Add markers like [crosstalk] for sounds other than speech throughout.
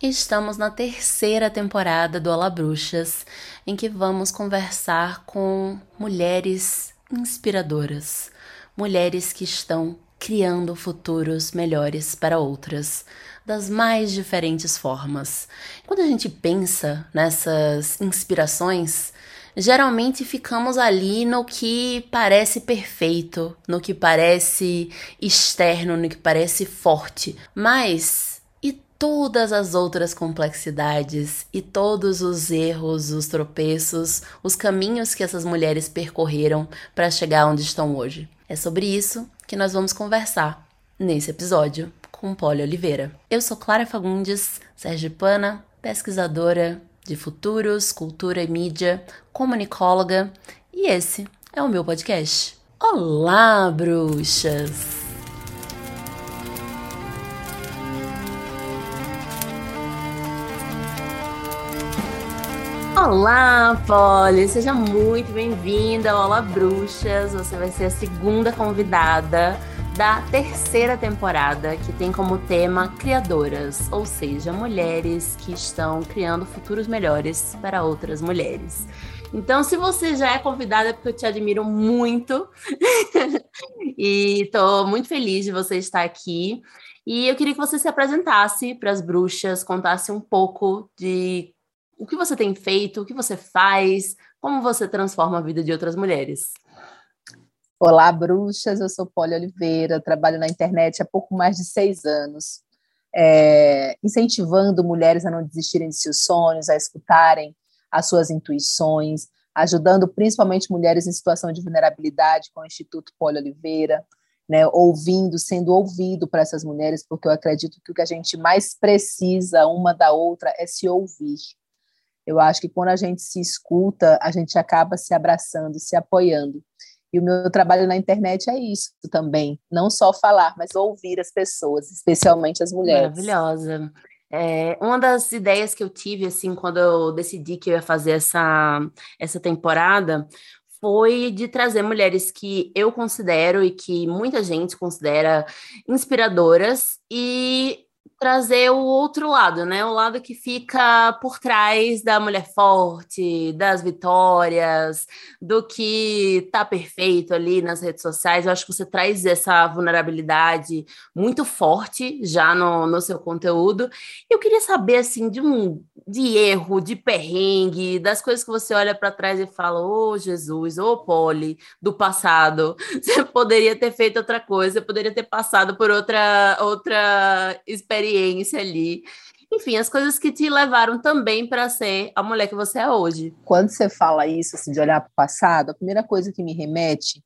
Estamos na terceira temporada do Olá Bruxas, em que vamos conversar com mulheres inspiradoras, mulheres que estão criando futuros melhores para outras, das mais diferentes formas. Quando a gente pensa nessas inspirações, geralmente ficamos ali no que parece perfeito, no que parece externo, no que parece forte, mas todas as outras complexidades e todos os erros, os tropeços, os caminhos que essas mulheres percorreram para chegar onde estão hoje. É sobre isso que nós vamos conversar nesse episódio com Polly Oliveira. Eu sou Clara Fagundes, sergipana, pesquisadora de futuros, cultura e mídia, comunicóloga, e esse é o meu podcast. Olá, bruxas! Olá, Polly! Seja muito bem-vinda ao Olá Bruxas. Você vai ser a segunda convidada da terceira temporada, que tem como tema criadoras, ou seja, mulheres que estão criando futuros melhores para outras mulheres. Então, se você já é convidada, é porque eu te admiro muito [laughs] e estou muito feliz de você estar aqui. E eu queria que você se apresentasse para as bruxas, contasse um pouco de o que você tem feito, o que você faz, como você transforma a vida de outras mulheres. Olá, bruxas. Eu sou Polly Oliveira, trabalho na internet há pouco mais de seis anos, é, incentivando mulheres a não desistirem de seus sonhos, a escutarem as suas intuições, ajudando principalmente mulheres em situação de vulnerabilidade com o Instituto Polly Oliveira, né, ouvindo, sendo ouvido para essas mulheres, porque eu acredito que o que a gente mais precisa uma da outra é se ouvir. Eu acho que quando a gente se escuta, a gente acaba se abraçando, se apoiando. E o meu trabalho na internet é isso também, não só falar, mas ouvir as pessoas, especialmente as mulheres. Maravilhosa. É, uma das ideias que eu tive, assim, quando eu decidi que eu ia fazer essa, essa temporada, foi de trazer mulheres que eu considero e que muita gente considera inspiradoras e trazer o outro lado, né? O lado que fica por trás da mulher forte, das vitórias, do que tá perfeito ali nas redes sociais. Eu acho que você traz essa vulnerabilidade muito forte já no, no seu conteúdo. Eu queria saber, assim, de um de erro, de perrengue, das coisas que você olha para trás e fala: Ô oh, Jesus, ô oh, Poli, do passado, [laughs] você poderia ter feito outra coisa, poderia ter passado por outra, outra experiência ali. Enfim, as coisas que te levaram também para ser a mulher que você é hoje. Quando você fala isso, assim, de olhar para o passado, a primeira coisa que me remete,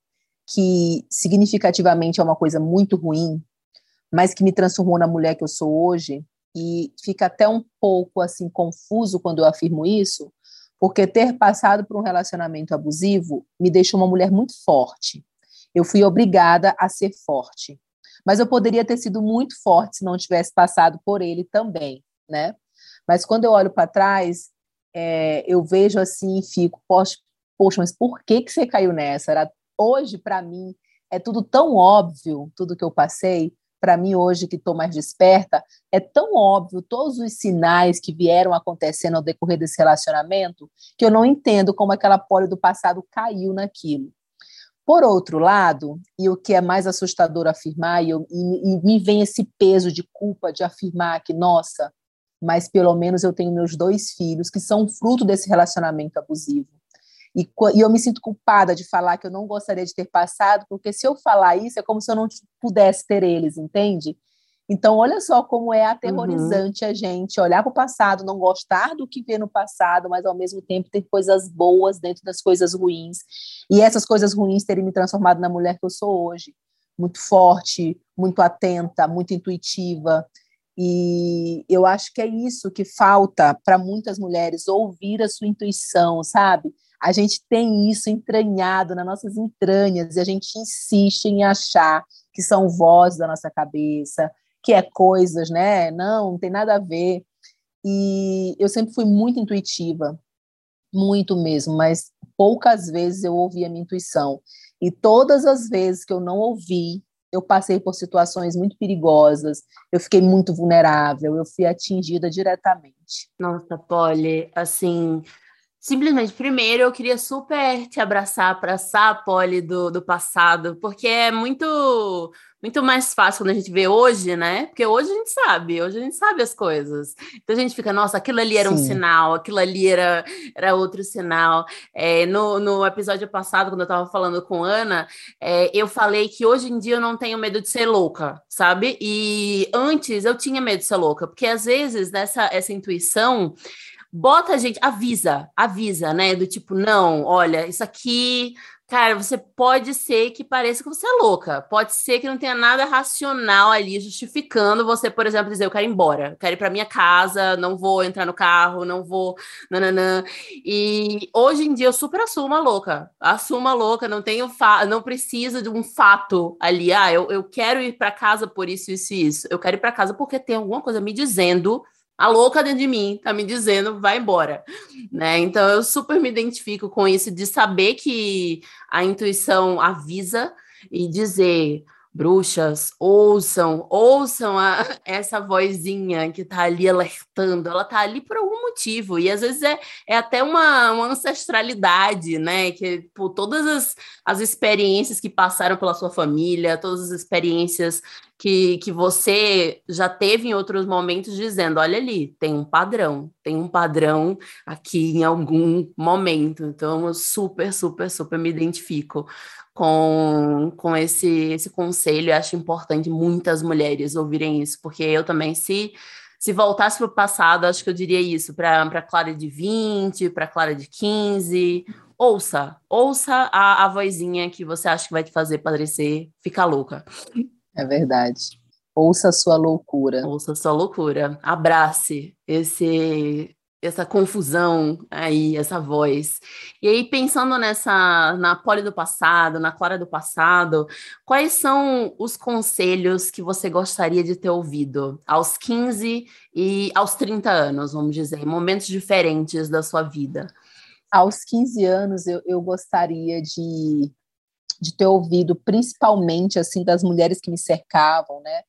que significativamente é uma coisa muito ruim, mas que me transformou na mulher que eu sou hoje, e fica até um pouco assim confuso quando eu afirmo isso, porque ter passado por um relacionamento abusivo me deixou uma mulher muito forte. Eu fui obrigada a ser forte. Mas eu poderia ter sido muito forte se não tivesse passado por ele também, né? Mas quando eu olho para trás, é, eu vejo assim e fico, poxa, mas por que, que você caiu nessa? Era, hoje, para mim, é tudo tão óbvio, tudo que eu passei, para mim hoje que estou mais desperta, é tão óbvio todos os sinais que vieram acontecendo ao decorrer desse relacionamento que eu não entendo como aquela poli do passado caiu naquilo. Por outro lado, e o que é mais assustador afirmar, e, eu, e, e me vem esse peso de culpa de afirmar que, nossa, mas pelo menos eu tenho meus dois filhos que são fruto desse relacionamento abusivo. E, e, eu me sinto culpada de falar que eu não gostaria de ter passado, porque se eu falar isso é como se eu não pudesse ter eles, entende? Então, olha só como é aterrorizante uhum. a gente olhar para o passado, não gostar do que vê no passado, mas ao mesmo tempo ter coisas boas dentro das coisas ruins. E essas coisas ruins terem me transformado na mulher que eu sou hoje. Muito forte, muito atenta, muito intuitiva. E eu acho que é isso que falta para muitas mulheres, ouvir a sua intuição, sabe? A gente tem isso entranhado nas nossas entranhas e a gente insiste em achar que são vozes da nossa cabeça, que é coisas, né? Não, não tem nada a ver. E eu sempre fui muito intuitiva, muito mesmo, mas poucas vezes eu ouvi a minha intuição. E todas as vezes que eu não ouvi, eu passei por situações muito perigosas, eu fiquei muito vulnerável, eu fui atingida diretamente. Nossa, Polly, assim, Simplesmente, primeiro eu queria super te abraçar, abraçar a Polly do, do passado, porque é muito muito mais fácil quando a gente vê hoje, né? Porque hoje a gente sabe, hoje a gente sabe as coisas. Então a gente fica, nossa, aquilo ali era Sim. um sinal, aquilo ali era, era outro sinal. É, no, no episódio passado, quando eu estava falando com Ana, é, eu falei que hoje em dia eu não tenho medo de ser louca, sabe? E antes eu tinha medo de ser louca, porque às vezes nessa essa intuição bota a gente, avisa, avisa, né? Do tipo, não, olha, isso aqui, cara, você pode ser que pareça que você é louca, pode ser que não tenha nada racional ali justificando você, por exemplo, dizer, eu quero ir embora, quero ir para minha casa, não vou entrar no carro, não vou, nananã. E hoje em dia eu super assumo a louca, assumo a louca, não tenho, não precisa de um fato ali, ah, eu, eu quero ir para casa por isso, isso e isso, eu quero ir para casa porque tem alguma coisa me dizendo a louca dentro de mim tá me dizendo vai embora, né? Então eu super me identifico com isso de saber que a intuição avisa e dizer bruxas, ouçam, ouçam a, [laughs] essa vozinha que tá ali alertando, ela tá ali por algum motivo, e às vezes é, é até uma, uma ancestralidade, né, que por todas as, as experiências que passaram pela sua família, todas as experiências que, que você já teve em outros momentos dizendo, olha ali, tem um padrão, tem um padrão aqui em algum momento, então eu super, super, super me identifico com, com esse, esse conselho. Eu acho importante muitas mulheres ouvirem isso, porque eu também, se, se voltasse para o passado, acho que eu diria isso para Clara de 20, para Clara de 15. Ouça, ouça a, a vozinha que você acha que vai te fazer parecer ficar louca. É verdade. Ouça a sua loucura. Ouça a sua loucura. Abrace esse essa confusão aí, essa voz. E aí, pensando nessa, na Poli do passado, na Clara do passado, quais são os conselhos que você gostaria de ter ouvido aos 15 e aos 30 anos, vamos dizer, momentos diferentes da sua vida? Aos 15 anos, eu, eu gostaria de, de ter ouvido, principalmente, assim, das mulheres que me cercavam, né?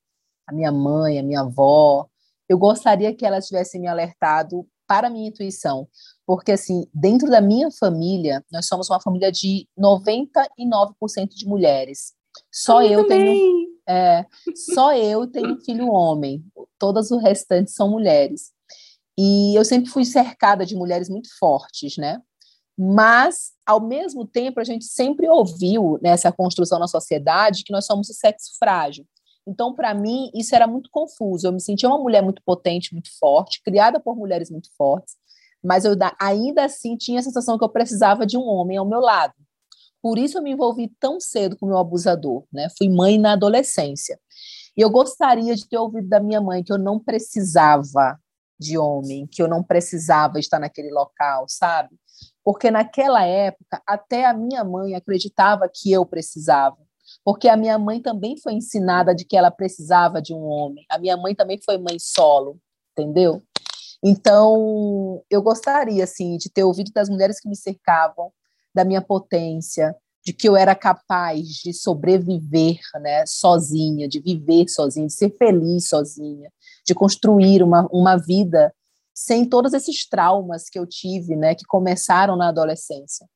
A minha mãe, a minha avó, eu gostaria que elas tivessem me alertado para a minha intuição. Porque, assim, dentro da minha família, nós somos uma família de 99% de mulheres. Só eu, eu tenho. É, só eu tenho filho homem. Todas os restantes são mulheres. E eu sempre fui cercada de mulheres muito fortes, né? Mas, ao mesmo tempo, a gente sempre ouviu nessa construção na sociedade que nós somos o sexo frágil. Então, para mim, isso era muito confuso. Eu me sentia uma mulher muito potente, muito forte, criada por mulheres muito fortes, mas eu ainda assim tinha a sensação que eu precisava de um homem ao meu lado. Por isso eu me envolvi tão cedo com o meu abusador, né? Fui mãe na adolescência. E eu gostaria de ter ouvido da minha mãe que eu não precisava de homem, que eu não precisava estar naquele local, sabe? Porque naquela época, até a minha mãe acreditava que eu precisava porque a minha mãe também foi ensinada de que ela precisava de um homem. A minha mãe também foi mãe solo, entendeu? Então, eu gostaria assim de ter ouvido das mulheres que me cercavam, da minha potência, de que eu era capaz de sobreviver, né, sozinha, de viver sozinha, de ser feliz sozinha, de construir uma, uma vida sem todos esses traumas que eu tive, né, que começaram na adolescência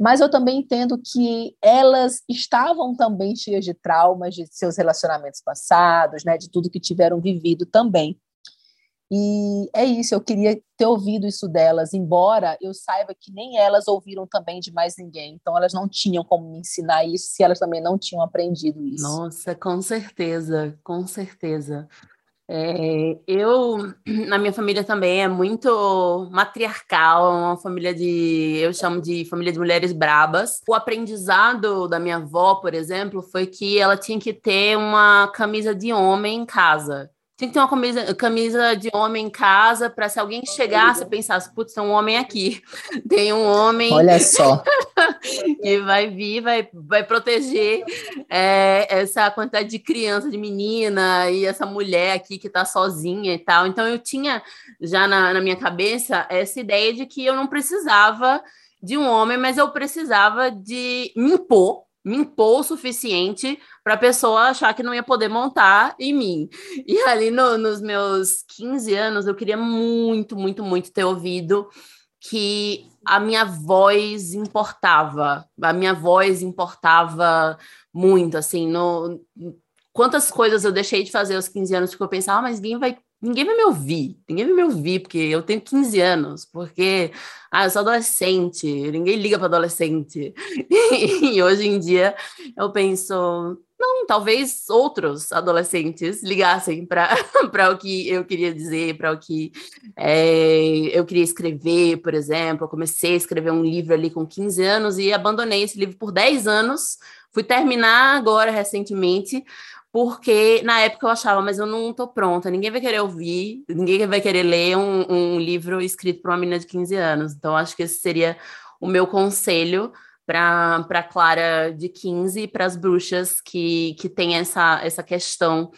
mas eu também entendo que elas estavam também cheias de traumas de seus relacionamentos passados, né, de tudo que tiveram vivido também. E é isso, eu queria ter ouvido isso delas, embora eu saiba que nem elas ouviram também de mais ninguém. Então elas não tinham como me ensinar isso se elas também não tinham aprendido isso. Nossa, com certeza, com certeza. É, eu, na minha família também é muito matriarcal, é uma família de, eu chamo de família de mulheres brabas. O aprendizado da minha avó, por exemplo, foi que ela tinha que ter uma camisa de homem em casa. Tinha que ter uma camisa, camisa de homem em casa para se alguém chegasse e pensasse, putz, tem um homem aqui. [laughs] Tem um homem. Olha só. [laughs] que vai vir, vai, vai proteger é, essa quantidade de criança, de menina e essa mulher aqui que está sozinha e tal. Então eu tinha já na, na minha cabeça essa ideia de que eu não precisava de um homem, mas eu precisava de me impor me impor o suficiente para a pessoa achar que não ia poder montar em mim. E ali no, nos meus 15 anos, eu queria muito, muito, muito ter ouvido que a minha voz importava, a minha voz importava muito, assim, no, quantas coisas eu deixei de fazer aos 15 anos, porque eu pensava, ah, mas ninguém vai, ninguém vai me ouvir, ninguém vai me ouvir, porque eu tenho 15 anos, porque ah, eu sou adolescente, ninguém liga para adolescente. [laughs] e hoje em dia eu penso, não, talvez outros adolescentes ligassem para [laughs] o que eu queria dizer, para o que é, eu queria escrever, por exemplo. Eu comecei a escrever um livro ali com 15 anos e abandonei esse livro por 10 anos. Fui terminar agora recentemente, porque na época eu achava, mas eu não tô pronta, ninguém vai querer ouvir, ninguém vai querer ler um, um livro escrito por uma menina de 15 anos. Então, acho que esse seria o meu conselho para Clara de 15 e para as bruxas que, que tem essa, essa questão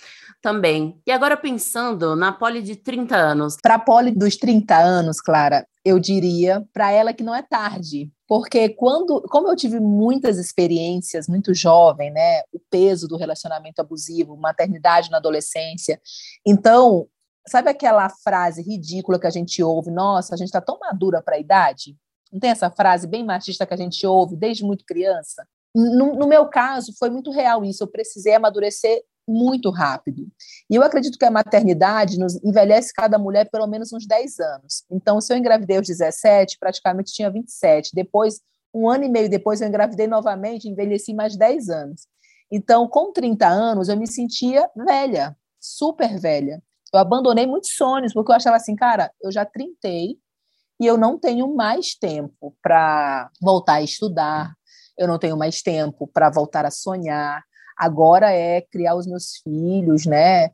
também. E agora pensando na Poli de 30 anos. Para a Poli dos 30 anos, Clara, eu diria para ela que não é tarde, porque quando, como eu tive muitas experiências muito jovem, né, o peso do relacionamento abusivo, maternidade na adolescência, então sabe aquela frase ridícula que a gente ouve, nossa, a gente está tão madura para a idade? Não tem essa frase bem machista que a gente ouve desde muito criança? No, no meu caso, foi muito real isso. Eu precisei amadurecer muito rápido. E eu acredito que a maternidade nos envelhece cada mulher pelo menos uns 10 anos. Então, se eu engravidei aos 17, praticamente tinha 27. Depois, um ano e meio depois, eu engravidei novamente, envelheci mais 10 anos. Então, com 30 anos, eu me sentia velha, super velha. Eu abandonei muitos sonhos, porque eu achava assim, cara, eu já trintei e eu não tenho mais tempo para voltar a estudar, eu não tenho mais tempo para voltar a sonhar, Agora é criar os meus filhos, né?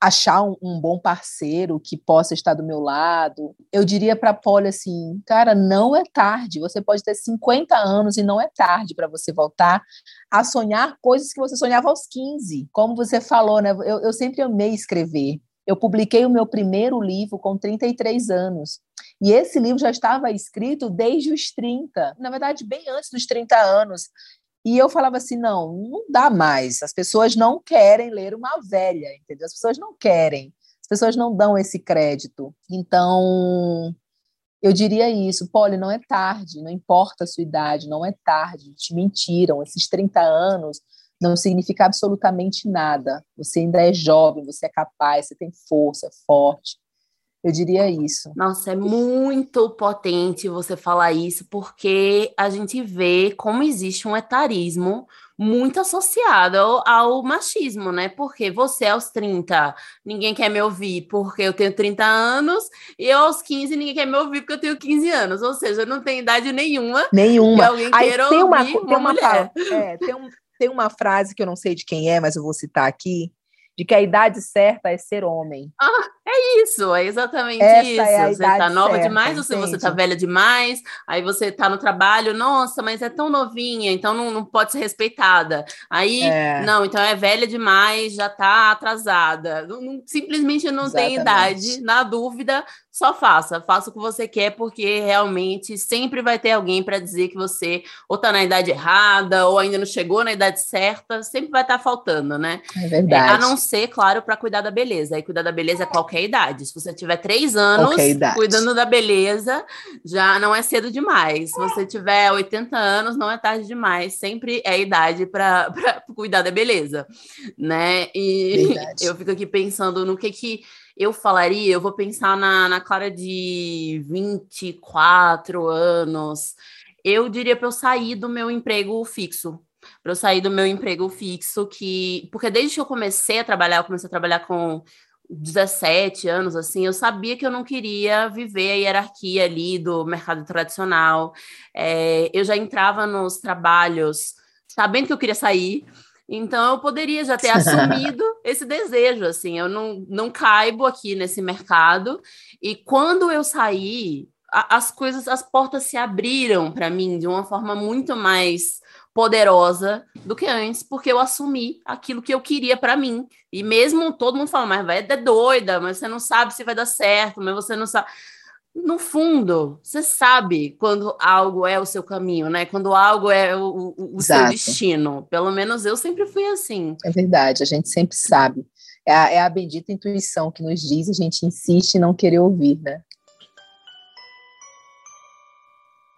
Achar um, um bom parceiro que possa estar do meu lado. Eu diria para a Polly assim, cara, não é tarde. Você pode ter 50 anos e não é tarde para você voltar a sonhar coisas que você sonhava aos 15. Como você falou, né? Eu, eu sempre amei escrever. Eu publiquei o meu primeiro livro com 33 anos. E esse livro já estava escrito desde os 30, na verdade, bem antes dos 30 anos. E eu falava assim: não, não dá mais. As pessoas não querem ler uma velha, entendeu? As pessoas não querem, as pessoas não dão esse crédito. Então, eu diria isso, Polly, não é tarde, não importa a sua idade, não é tarde, te mentiram, esses 30 anos não significa absolutamente nada. Você ainda é jovem, você é capaz, você tem força, é forte. Eu diria isso. Nossa, é muito potente você falar isso, porque a gente vê como existe um etarismo muito associado ao, ao, machismo, né? Porque você aos 30, ninguém quer me ouvir porque eu tenho 30 anos, e eu aos 15, ninguém quer me ouvir porque eu tenho 15 anos. Ou seja, eu não tenho idade nenhuma. Nenhuma. Que alguém Aí queira tem uma, uma, uma, uma mulher. É, tem, um, tem uma frase que eu não sei de quem é, mas eu vou citar aqui, de que a idade certa é ser homem. Ah, isso, é exatamente Essa isso. É você tá nova certa, demais, ou se você tá velha demais, aí você tá no trabalho, nossa, mas é tão novinha, então não, não pode ser respeitada. Aí, é. não, então é velha demais, já tá atrasada. Não, não, simplesmente não exatamente. tem idade, na dúvida, só faça, faça o que você quer, porque realmente sempre vai ter alguém para dizer que você ou tá na idade errada, ou ainda não chegou na idade certa, sempre vai estar tá faltando, né? É verdade. É, a não ser, claro, para cuidar da beleza. Aí cuidar da beleza é qualquer idade. Se você tiver três anos cuidando da beleza, já não é cedo demais. Se você tiver 80 anos, não é tarde demais. Sempre é idade para [laughs] cuidar da beleza, né? E verdade. eu fico aqui pensando no que que eu falaria, eu vou pensar na, na Clara de 24 anos. Eu diria para eu sair do meu emprego fixo. Para eu sair do meu emprego fixo, que. Porque desde que eu comecei a trabalhar, eu comecei a trabalhar com 17 anos, assim, eu sabia que eu não queria viver a hierarquia ali do mercado tradicional. É, eu já entrava nos trabalhos sabendo que eu queria sair, então eu poderia já ter [laughs] assumido esse desejo, assim, eu não, não caibo aqui nesse mercado. E quando eu saí, a, as coisas, as portas se abriram para mim de uma forma muito mais poderosa do que antes, porque eu assumi aquilo que eu queria para mim. E mesmo todo mundo fala, mas vai é doida, mas você não sabe se vai dar certo, mas você não sabe no fundo, você sabe quando algo é o seu caminho, né? Quando algo é o, o, o seu destino. Pelo menos eu sempre fui assim. É verdade, a gente sempre sabe. É a, é a bendita intuição que nos diz, a gente insiste em não querer ouvir, né?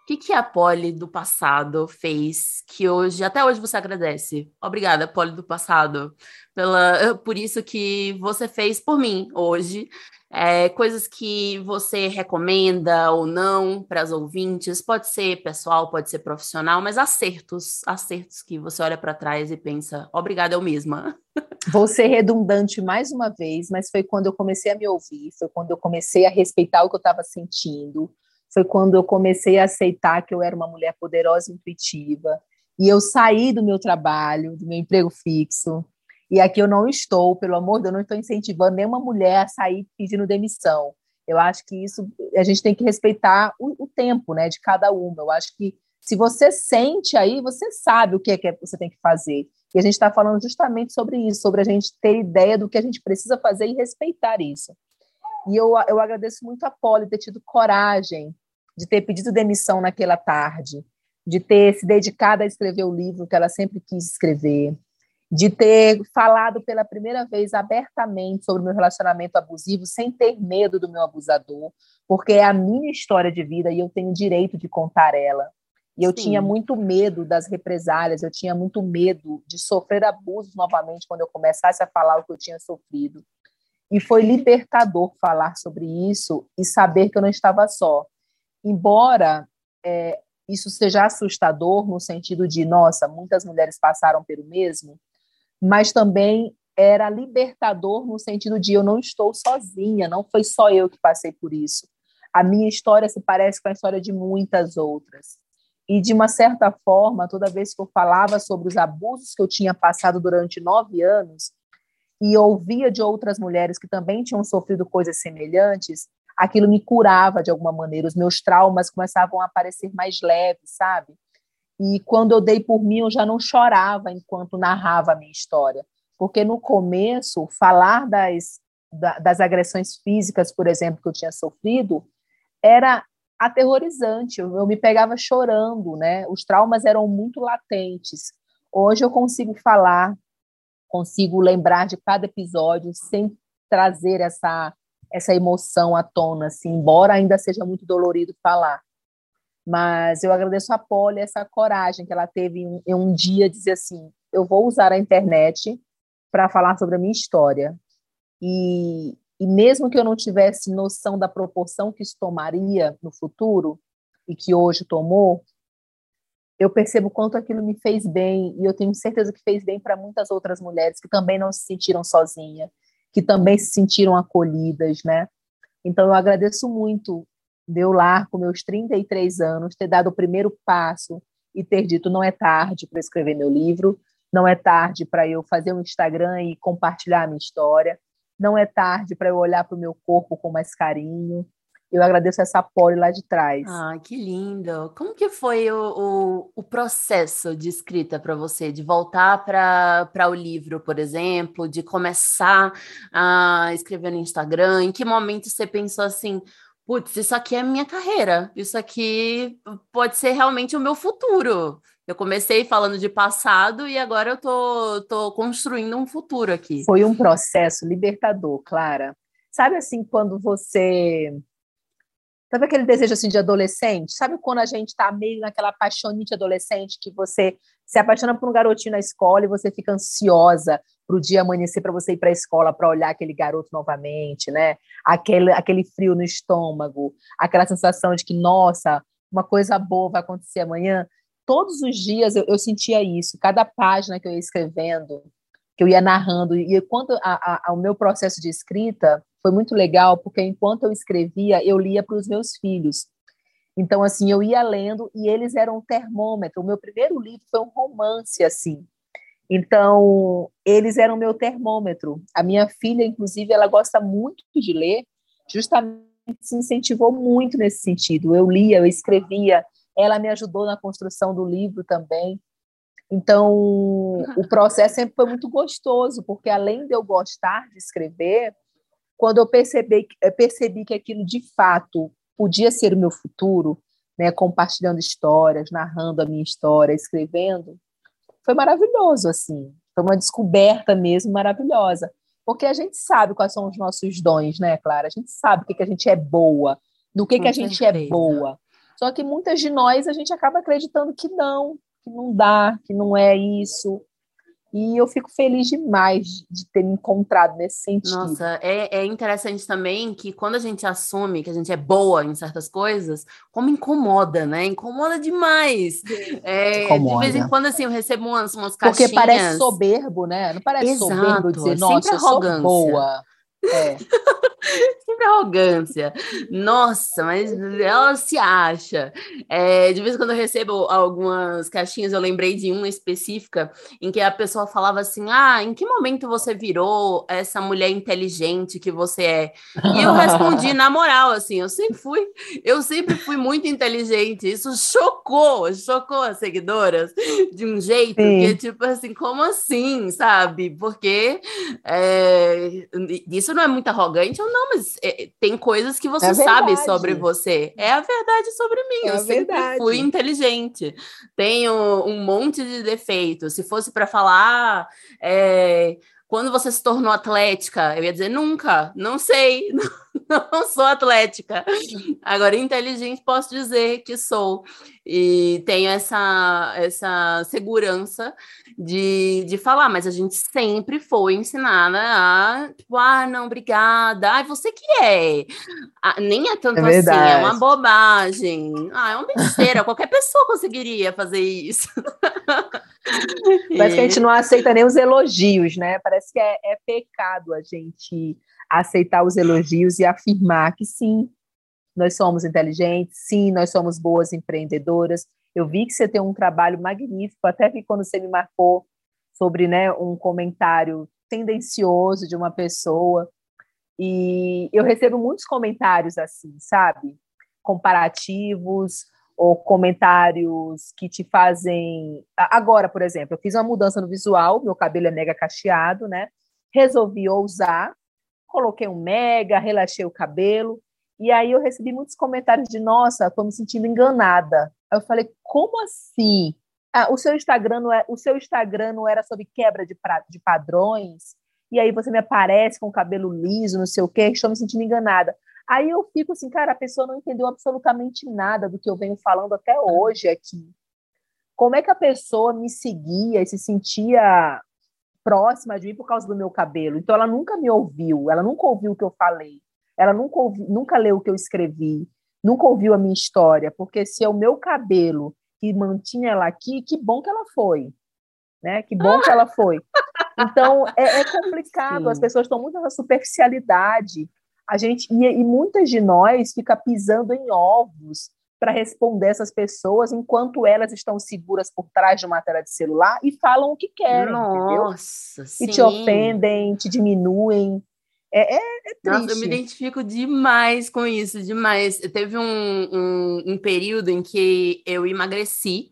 O que, que a Polly do passado fez que hoje, até hoje você agradece? Obrigada, Polly do passado, pela, [laughs] por isso que você fez por mim hoje é, coisas que você recomenda ou não para as ouvintes, pode ser pessoal, pode ser profissional, mas acertos, acertos que você olha para trás e pensa, obrigada, eu mesma. [laughs] Vou ser redundante mais uma vez, mas foi quando eu comecei a me ouvir, foi quando eu comecei a respeitar o que eu estava sentindo, foi quando eu comecei a aceitar que eu era uma mulher poderosa e intuitiva, e eu saí do meu trabalho, do meu emprego fixo, e aqui eu não estou, pelo amor de Deus, não estou incentivando nenhuma mulher a sair pedindo demissão. Eu acho que isso a gente tem que respeitar o, o tempo, né, de cada uma. Eu acho que se você sente aí, você sabe o que é que você tem que fazer. E a gente está falando justamente sobre isso, sobre a gente ter ideia do que a gente precisa fazer e respeitar isso. E eu, eu agradeço muito a Polly ter tido coragem de ter pedido demissão naquela tarde, de ter se dedicado a escrever o livro que ela sempre quis escrever, de ter falado pela primeira vez abertamente sobre o meu relacionamento abusivo, sem ter medo do meu abusador, porque é a minha história de vida e eu tenho o direito de contar ela. E eu Sim. tinha muito medo das represálias, eu tinha muito medo de sofrer abusos novamente quando eu começasse a falar o que eu tinha sofrido. E foi libertador falar sobre isso e saber que eu não estava só. Embora é, isso seja assustador no sentido de, nossa, muitas mulheres passaram pelo mesmo, mas também era libertador no sentido de eu não estou sozinha, não foi só eu que passei por isso. A minha história se parece com a história de muitas outras. E, de uma certa forma, toda vez que eu falava sobre os abusos que eu tinha passado durante nove anos e ouvia de outras mulheres que também tinham sofrido coisas semelhantes, aquilo me curava de alguma maneira. Os meus traumas começavam a aparecer mais leves, sabe? E quando eu dei por mim, eu já não chorava enquanto narrava a minha história. Porque no começo, falar das, das agressões físicas, por exemplo, que eu tinha sofrido, era aterrorizante. Eu, me pegava chorando, né? Os traumas eram muito latentes. Hoje eu consigo falar, consigo lembrar de cada episódio sem trazer essa essa emoção à tona, assim, embora ainda seja muito dolorido falar. Mas eu agradeço a Polly essa coragem que ela teve em, em um dia dizer assim: eu vou usar a internet para falar sobre a minha história. E, e mesmo que eu não tivesse noção da proporção que isso tomaria no futuro, e que hoje tomou, eu percebo quanto aquilo me fez bem, e eu tenho certeza que fez bem para muitas outras mulheres que também não se sentiram sozinhas, que também se sentiram acolhidas, né? Então eu agradeço muito meu lar com meus 33 anos, ter dado o primeiro passo e ter dito não é tarde para escrever meu livro, não é tarde para eu fazer um Instagram e compartilhar a minha história, não é tarde para eu olhar para o meu corpo com mais carinho. Eu agradeço essa pole lá de trás. Ah, que lindo! Como que foi o, o, o processo de escrita para você? De voltar para o livro, por exemplo, de começar a escrever no Instagram? Em que momento você pensou assim, putz, isso aqui é minha carreira, isso aqui pode ser realmente o meu futuro. Eu comecei falando de passado e agora eu tô, tô construindo um futuro aqui. Foi um processo libertador, Clara. Sabe assim, quando você. Sabe aquele desejo assim de adolescente? Sabe quando a gente está meio naquela paixonite adolescente que você se apaixona por um garotinho na escola e você fica ansiosa para o dia amanhecer para você ir para a escola para olhar aquele garoto novamente, né? Aquele, aquele frio no estômago, aquela sensação de que, nossa, uma coisa boa vai acontecer amanhã. Todos os dias eu, eu sentia isso, cada página que eu ia escrevendo, que eu ia narrando, e quando a, a, meu processo de escrita foi muito legal, porque enquanto eu escrevia, eu lia para os meus filhos. Então, assim, eu ia lendo e eles eram um termômetro. O meu primeiro livro foi um romance, assim, então, eles eram meu termômetro. A minha filha, inclusive, ela gosta muito de ler, justamente se incentivou muito nesse sentido. Eu lia, eu escrevia, ela me ajudou na construção do livro também. Então, o processo sempre foi muito gostoso, porque além de eu gostar de escrever, quando eu percebi, percebi que aquilo de fato podia ser o meu futuro, né, compartilhando histórias, narrando a minha história, escrevendo, foi maravilhoso, assim. Foi uma descoberta mesmo maravilhosa. Porque a gente sabe quais são os nossos dons, né, Clara? A gente sabe o que, que a gente é boa, no que, que a gente é boa. Só que muitas de nós a gente acaba acreditando que não, que não dá, que não é isso. E eu fico feliz demais de ter me encontrado nesse sentido. Nossa, é, é interessante também que quando a gente assume que a gente é boa em certas coisas, como incomoda, né? Incomoda demais. É, incomoda. De vez em quando, assim, eu recebo umas, umas caixinhas... Porque parece soberbo, né? Não parece Exato, soberbo dizer, nossa, eu sou boa. É. [laughs] Sempre arrogância. Nossa, mas ela se acha. É, de vez em quando eu recebo algumas caixinhas, eu lembrei de uma específica em que a pessoa falava assim: Ah, em que momento você virou essa mulher inteligente que você é? E eu respondi [laughs] na moral, assim, eu sempre fui, eu sempre fui muito inteligente. Isso chocou, chocou as seguidoras de um jeito Sim. que, tipo assim, como assim, sabe? Porque é, isso não é muito arrogante ou não, mas é, tem coisas que você é sabe sobre você. É a verdade sobre mim. É eu sempre verdade. fui inteligente. Tenho um monte de defeitos. Se fosse para falar. É, quando você se tornou atlética, eu ia dizer nunca, não sei, [laughs] [laughs] não sou atlética. Agora, inteligente, posso dizer que sou. E tenho essa, essa segurança de, de falar, mas a gente sempre foi ensinada a, tipo, ah, não, obrigada. Ah, você que é. Ah, nem é tanto é assim, é uma bobagem. Ah, é uma besteira, qualquer pessoa conseguiria fazer isso. Parece que a gente não aceita nem os elogios, né? Parece que é, é pecado a gente aceitar os elogios e afirmar que sim, nós somos inteligentes, sim, nós somos boas empreendedoras. Eu vi que você tem um trabalho magnífico, até que quando você me marcou sobre né, um comentário tendencioso de uma pessoa, e eu recebo muitos comentários assim, sabe? Comparativos ou comentários que te fazem. Agora, por exemplo, eu fiz uma mudança no visual, meu cabelo é mega cacheado, né? Resolvi ousar coloquei um mega, relaxei o cabelo, e aí eu recebi muitos comentários de, nossa, estou me sentindo enganada. Aí eu falei, como assim? Ah, o seu Instagram não é, o seu Instagram não era sobre quebra de, pra, de padrões? E aí você me aparece com o cabelo liso, não sei o quê, estou me sentindo enganada. Aí eu fico assim, cara, a pessoa não entendeu absolutamente nada do que eu venho falando até hoje aqui. Como é que a pessoa me seguia e se sentia próxima de mim por causa do meu cabelo. Então ela nunca me ouviu, ela nunca ouviu o que eu falei, ela nunca, ouvi, nunca leu o que eu escrevi, nunca ouviu a minha história, porque se é o meu cabelo que mantinha ela aqui, que bom que ela foi, né? Que bom que ela foi. Então é, é complicado, Sim. as pessoas estão muito na superficialidade. A gente e, e muitas de nós fica pisando em ovos para responder essas pessoas enquanto elas estão seguras por trás de uma tela de celular e falam o que querem, Nossa, entendeu? Sim. E te ofendem, te diminuem. É, é, é triste. Nossa, eu me identifico demais com isso, demais. Teve um, um, um período em que eu emagreci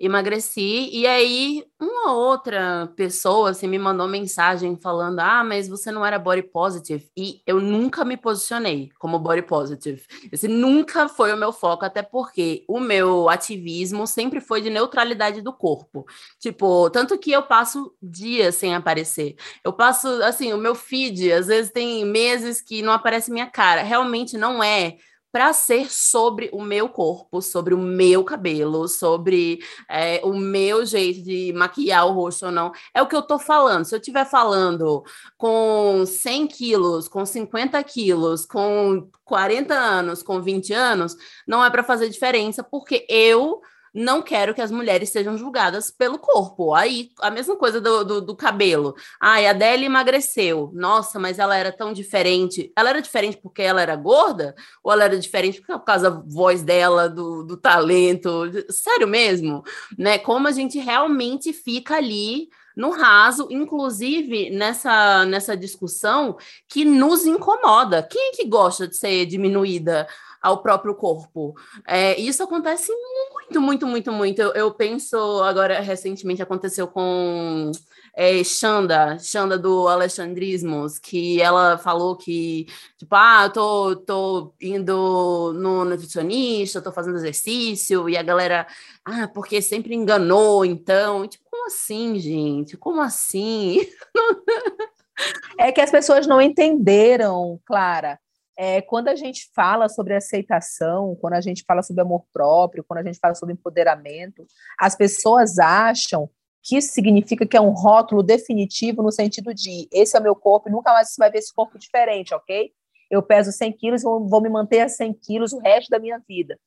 emagreci e aí uma outra pessoa assim me mandou mensagem falando: "Ah, mas você não era body positive". E eu nunca me posicionei como body positive. Esse nunca foi o meu foco, até porque o meu ativismo sempre foi de neutralidade do corpo. Tipo, tanto que eu passo dias sem aparecer. Eu passo assim, o meu feed às vezes tem meses que não aparece minha cara. Realmente não é para ser sobre o meu corpo, sobre o meu cabelo, sobre é, o meu jeito de maquiar o rosto ou não. É o que eu tô falando. Se eu estiver falando com 100 quilos, com 50 quilos, com 40 anos, com 20 anos, não é para fazer diferença, porque eu não quero que as mulheres sejam julgadas pelo corpo. Aí, a mesma coisa do, do, do cabelo. Ai, a Adele emagreceu. Nossa, mas ela era tão diferente. Ela era diferente porque ela era gorda? Ou ela era diferente por causa da voz dela, do, do talento? Sério mesmo? Né? Como a gente realmente fica ali no raso, inclusive nessa, nessa discussão que nos incomoda. Quem é que gosta de ser diminuída? Ao próprio corpo. É, isso acontece muito, muito, muito, muito. Eu, eu penso agora, recentemente aconteceu com é, Xanda, Xanda do Alexandrismos, que ela falou que, tipo, ah, eu tô, tô indo no nutricionista, tô fazendo exercício, e a galera, ah, porque sempre enganou, então. Tipo, como assim, gente? Como assim? [laughs] é que as pessoas não entenderam, Clara. É, quando a gente fala sobre aceitação, quando a gente fala sobre amor próprio, quando a gente fala sobre empoderamento, as pessoas acham que isso significa que é um rótulo definitivo no sentido de esse é o meu corpo e nunca mais você vai ver esse corpo diferente, ok? Eu peso 100 quilos vou me manter a 100 quilos o resto da minha vida.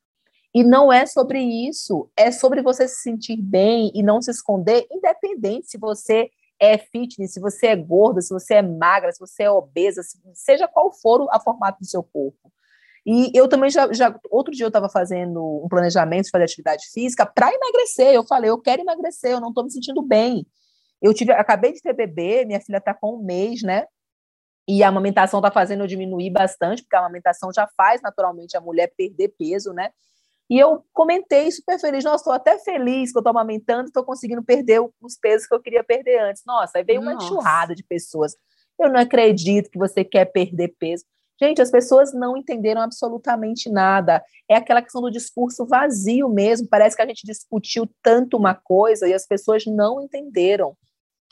E não é sobre isso, é sobre você se sentir bem e não se esconder, independente se você é fitness, se você é gorda, se você é magra, se você é obesa, seja qual for a formato do seu corpo. E eu também já, já outro dia eu estava fazendo um planejamento de fazer atividade física para emagrecer. Eu falei, eu quero emagrecer, eu não estou me sentindo bem. Eu tive, acabei de ter bebê, minha filha está com um mês, né? E a amamentação está fazendo eu diminuir bastante, porque a amamentação já faz naturalmente a mulher perder peso, né? E eu comentei super feliz, nossa, estou até feliz que eu estou amamentando, estou conseguindo perder os pesos que eu queria perder antes. Nossa, aí veio nossa. uma enxurrada de pessoas. Eu não acredito que você quer perder peso. Gente, as pessoas não entenderam absolutamente nada. É aquela questão do discurso vazio mesmo. Parece que a gente discutiu tanto uma coisa e as pessoas não entenderam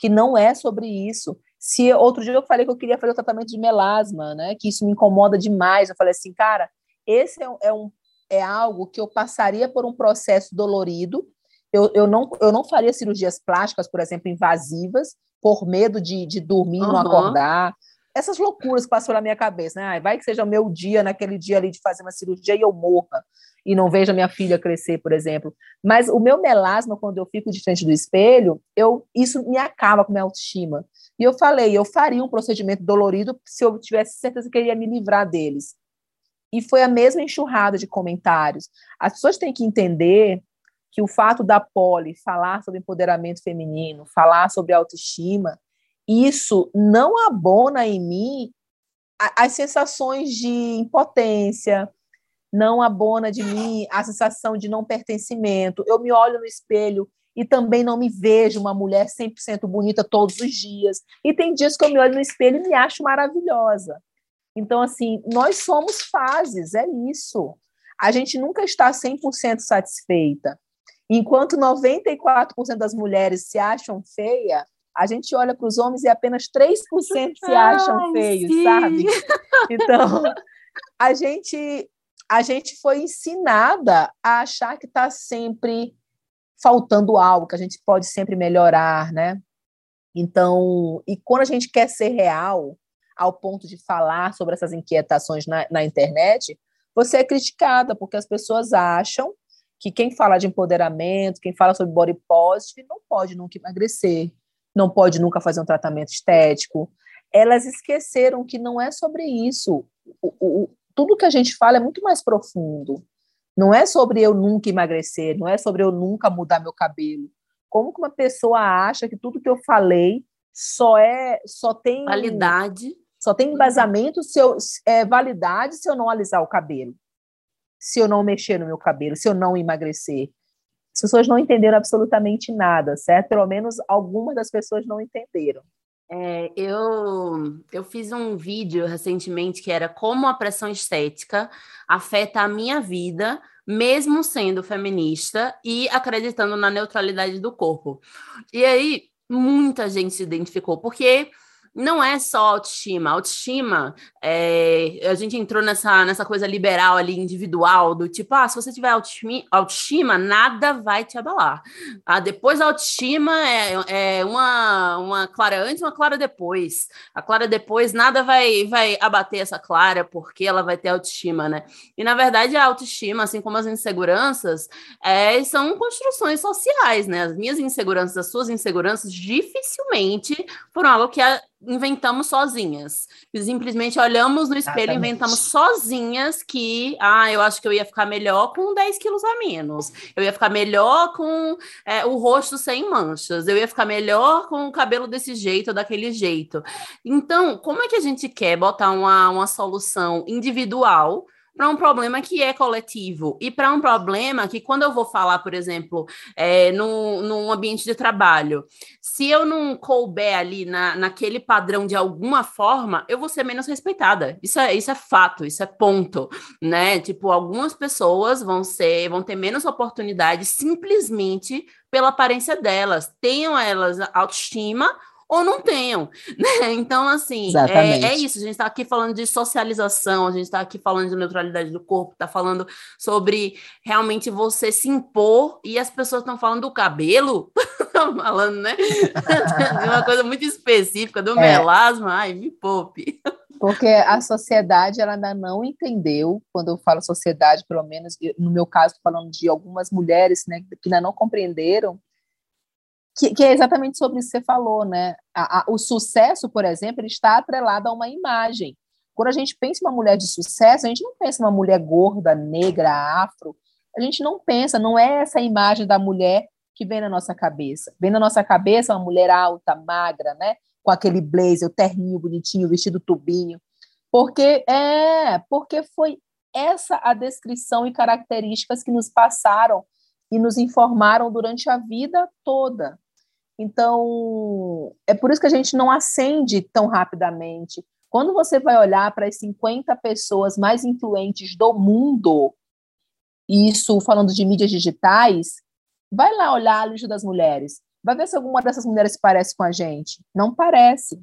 que não é sobre isso. Se outro dia eu falei que eu queria fazer o tratamento de melasma, né? Que isso me incomoda demais. Eu falei assim, cara, esse é, é um é algo que eu passaria por um processo dolorido. Eu, eu, não, eu não faria cirurgias plásticas, por exemplo, invasivas, por medo de, de dormir e uhum. não acordar essas loucuras que passam pela minha cabeça, né? vai que seja o meu dia, naquele dia ali de fazer uma cirurgia e eu morra e não veja minha filha crescer, por exemplo. Mas o meu melasma, quando eu fico de frente do espelho, eu isso me acaba com minha autoestima. E eu falei, eu faria um procedimento dolorido se eu tivesse certeza que eu ia me livrar deles. E foi a mesma enxurrada de comentários. As pessoas têm que entender que o fato da Poli falar sobre empoderamento feminino, falar sobre autoestima, isso não abona em mim as sensações de impotência, não abona de mim a sensação de não pertencimento. Eu me olho no espelho e também não me vejo uma mulher 100% bonita todos os dias. E tem dias que eu me olho no espelho e me acho maravilhosa. Então, assim, nós somos fases, é isso. A gente nunca está 100% satisfeita. Enquanto 94% das mulheres se acham feia, a gente olha para os homens e apenas 3% se acham Ai, feios, sim. sabe? Então, a gente, a gente foi ensinada a achar que está sempre faltando algo, que a gente pode sempre melhorar, né? Então, e quando a gente quer ser real, ao ponto de falar sobre essas inquietações na, na internet, você é criticada, porque as pessoas acham que quem fala de empoderamento, quem fala sobre body positive, não pode nunca emagrecer, não pode nunca fazer um tratamento estético. Elas esqueceram que não é sobre isso. O, o, tudo que a gente fala é muito mais profundo. Não é sobre eu nunca emagrecer, não é sobre eu nunca mudar meu cabelo. Como que uma pessoa acha que tudo que eu falei só é só tem validade, só tem embasamento se eu é validade se eu não alisar o cabelo, se eu não mexer no meu cabelo, se eu não emagrecer. As pessoas não entenderam absolutamente nada, certo? Pelo menos algumas das pessoas não entenderam. É, eu, eu fiz um vídeo recentemente que era como a pressão estética afeta a minha vida, mesmo sendo feminista e acreditando na neutralidade do corpo. E aí, muita gente se identificou, porque não é só autoestima. Autoestima, é, a gente entrou nessa, nessa coisa liberal ali, individual, do tipo, ah, se você tiver autoestima, nada vai te abalar. Ah, depois a autoestima é, é uma, uma clara antes, uma clara depois. A clara depois, nada vai, vai abater essa clara, porque ela vai ter autoestima, né? E, na verdade, a autoestima, assim como as inseguranças, é, são construções sociais, né? As minhas inseguranças, as suas inseguranças, dificilmente foram algo que a, inventamos sozinhas. Simplesmente olhamos no espelho e inventamos sozinhas que, ah, eu acho que eu ia ficar melhor com 10 quilos a menos. Eu ia ficar melhor com é, o rosto sem manchas. Eu ia ficar melhor com o cabelo desse jeito ou daquele jeito. Então, como é que a gente quer botar uma, uma solução individual para um problema que é coletivo e para um problema que, quando eu vou falar, por exemplo, é, no, num ambiente de trabalho, se eu não couber ali na, naquele padrão de alguma forma, eu vou ser menos respeitada. Isso é, isso é fato, isso é ponto, né? Tipo, algumas pessoas vão ser, vão ter menos oportunidade simplesmente pela aparência delas. Tenham elas autoestima ou não tenham, [laughs] né? Então, assim, é, é, isso. A gente está aqui falando de socialização, a gente está aqui falando de neutralidade do corpo, está falando sobre realmente você se impor e as pessoas estão falando do cabelo, [laughs] falando, né? [laughs] de uma coisa muito específica, do é. melasma, ai, me poupe. Porque a sociedade ela ainda não entendeu, quando eu falo sociedade, pelo menos, no meu caso, falando de algumas mulheres né, que ainda não compreenderam que, que, é exatamente sobre isso que você falou, né? A, a, o sucesso, por exemplo, está atrelado a uma imagem. Quando a gente pensa em uma mulher de sucesso, a gente não pensa em uma mulher gorda, negra, afro. A gente não pensa, não é essa imagem da mulher que vem na nossa cabeça. Vem na nossa cabeça uma mulher alta, magra, né? Com aquele blazer, o terninho bonitinho, vestido tubinho. Porque é, porque foi essa a descrição e características que nos passaram e nos informaram durante a vida toda. Então, é por isso que a gente não acende tão rapidamente. Quando você vai olhar para as 50 pessoas mais influentes do mundo, isso falando de mídias digitais, vai lá olhar a lista das mulheres. Vai ver se alguma dessas mulheres parece com a gente. Não parece.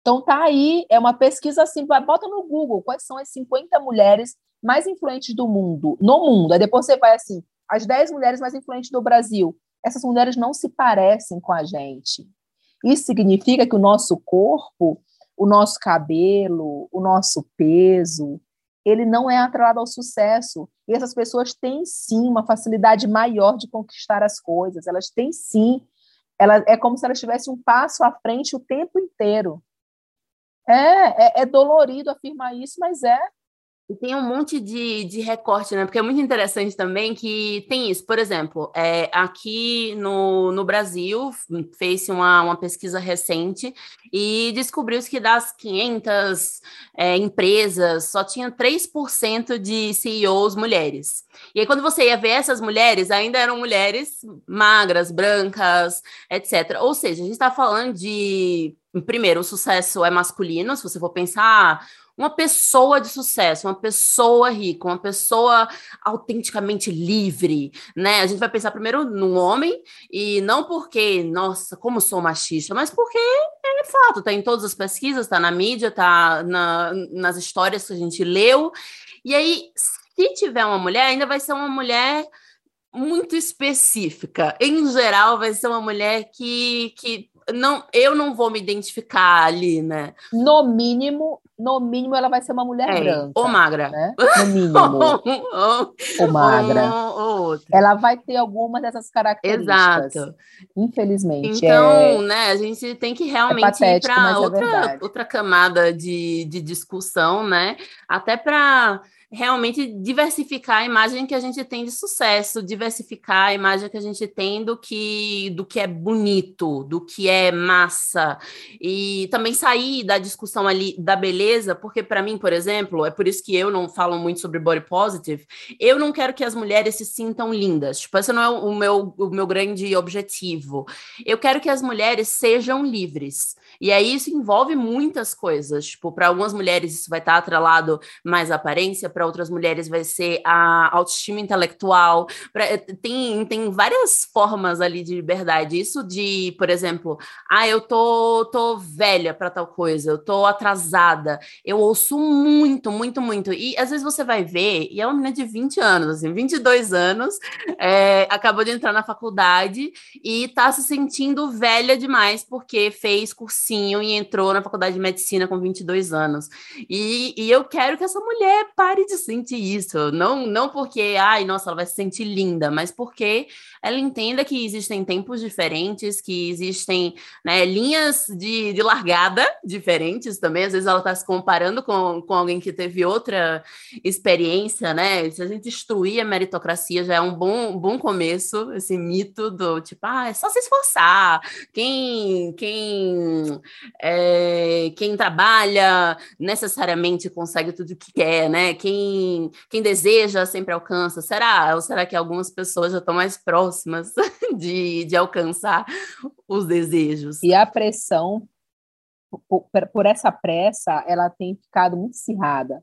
Então tá aí, é uma pesquisa assim, bota no Google quais são as 50 mulheres mais influentes do mundo, no mundo. Aí depois você vai assim, as 10 mulheres mais influentes do Brasil. Essas mulheres não se parecem com a gente. Isso significa que o nosso corpo, o nosso cabelo, o nosso peso, ele não é atrelado ao sucesso. E essas pessoas têm sim uma facilidade maior de conquistar as coisas. Elas têm sim. Ela, é como se elas tivessem um passo à frente o tempo inteiro. É, é, é dolorido afirmar isso, mas é. E tem um monte de, de recorte, né? Porque é muito interessante também que tem isso. Por exemplo, é, aqui no, no Brasil, fez-se uma, uma pesquisa recente e descobriu-se que das 500 é, empresas, só tinha 3% de CEOs mulheres. E aí, quando você ia ver essas mulheres, ainda eram mulheres magras, brancas, etc. Ou seja, a gente está falando de primeiro, o sucesso é masculino, se você for pensar, uma pessoa de sucesso, uma pessoa rica, uma pessoa autenticamente livre, né? A gente vai pensar primeiro no homem e não porque, nossa, como sou machista, mas porque é fato, tá em todas as pesquisas, tá na mídia, tá na, nas histórias que a gente leu. E aí, se tiver uma mulher, ainda vai ser uma mulher muito específica. Em geral, vai ser uma mulher que, que não, eu não vou me identificar ali, né? No mínimo, no mínimo ela vai ser uma mulher é, branca. Ou magra. Né? [laughs] No mínimo. ou, magra. Ou, ou ela vai ter alguma dessas características. Exato. Infelizmente. Então, é... né, a gente tem que realmente é ir para é outra, outra camada de, de discussão, né? Até para realmente diversificar a imagem que a gente tem de sucesso, diversificar a imagem que a gente tem do que do que é bonito, do que é massa e também sair da discussão ali da beleza, porque para mim, por exemplo, é por isso que eu não falo muito sobre body positive. Eu não quero que as mulheres se sintam lindas. Tipo, esse não é o meu o meu grande objetivo. Eu quero que as mulheres sejam livres. E aí isso envolve muitas coisas. Tipo, para algumas mulheres isso vai estar atrelado mais à aparência, para outras mulheres vai ser a autoestima intelectual. Pra, eh, tem, tem várias formas ali de liberdade. Isso de, por exemplo, ah, eu tô, tô velha para tal coisa, eu tô atrasada. Eu ouço muito, muito, muito. E às vezes você vai ver, e é uma menina de 20 anos, assim, 22 anos, é, acabou de entrar na faculdade e tá se sentindo velha demais porque fez cursinho e entrou na faculdade de medicina com 22 anos. E, e eu quero que essa mulher pare de sentir isso. Não, não porque, ai, nossa, ela vai se sentir linda, mas porque ela entenda que existem tempos diferentes, que existem né, linhas de, de largada diferentes também. Às vezes ela está se comparando com, com alguém que teve outra experiência, né? Se a gente destruir a meritocracia já é um bom, bom começo, esse mito do tipo, ah, é só se esforçar. Quem, quem, é, quem trabalha necessariamente consegue tudo o que quer, né? Quem, quem deseja sempre alcança? Será? Ou será que algumas pessoas já estão mais próximas [laughs] de, de alcançar os desejos? E a pressão, por, por essa pressa, ela tem ficado muito acirrada.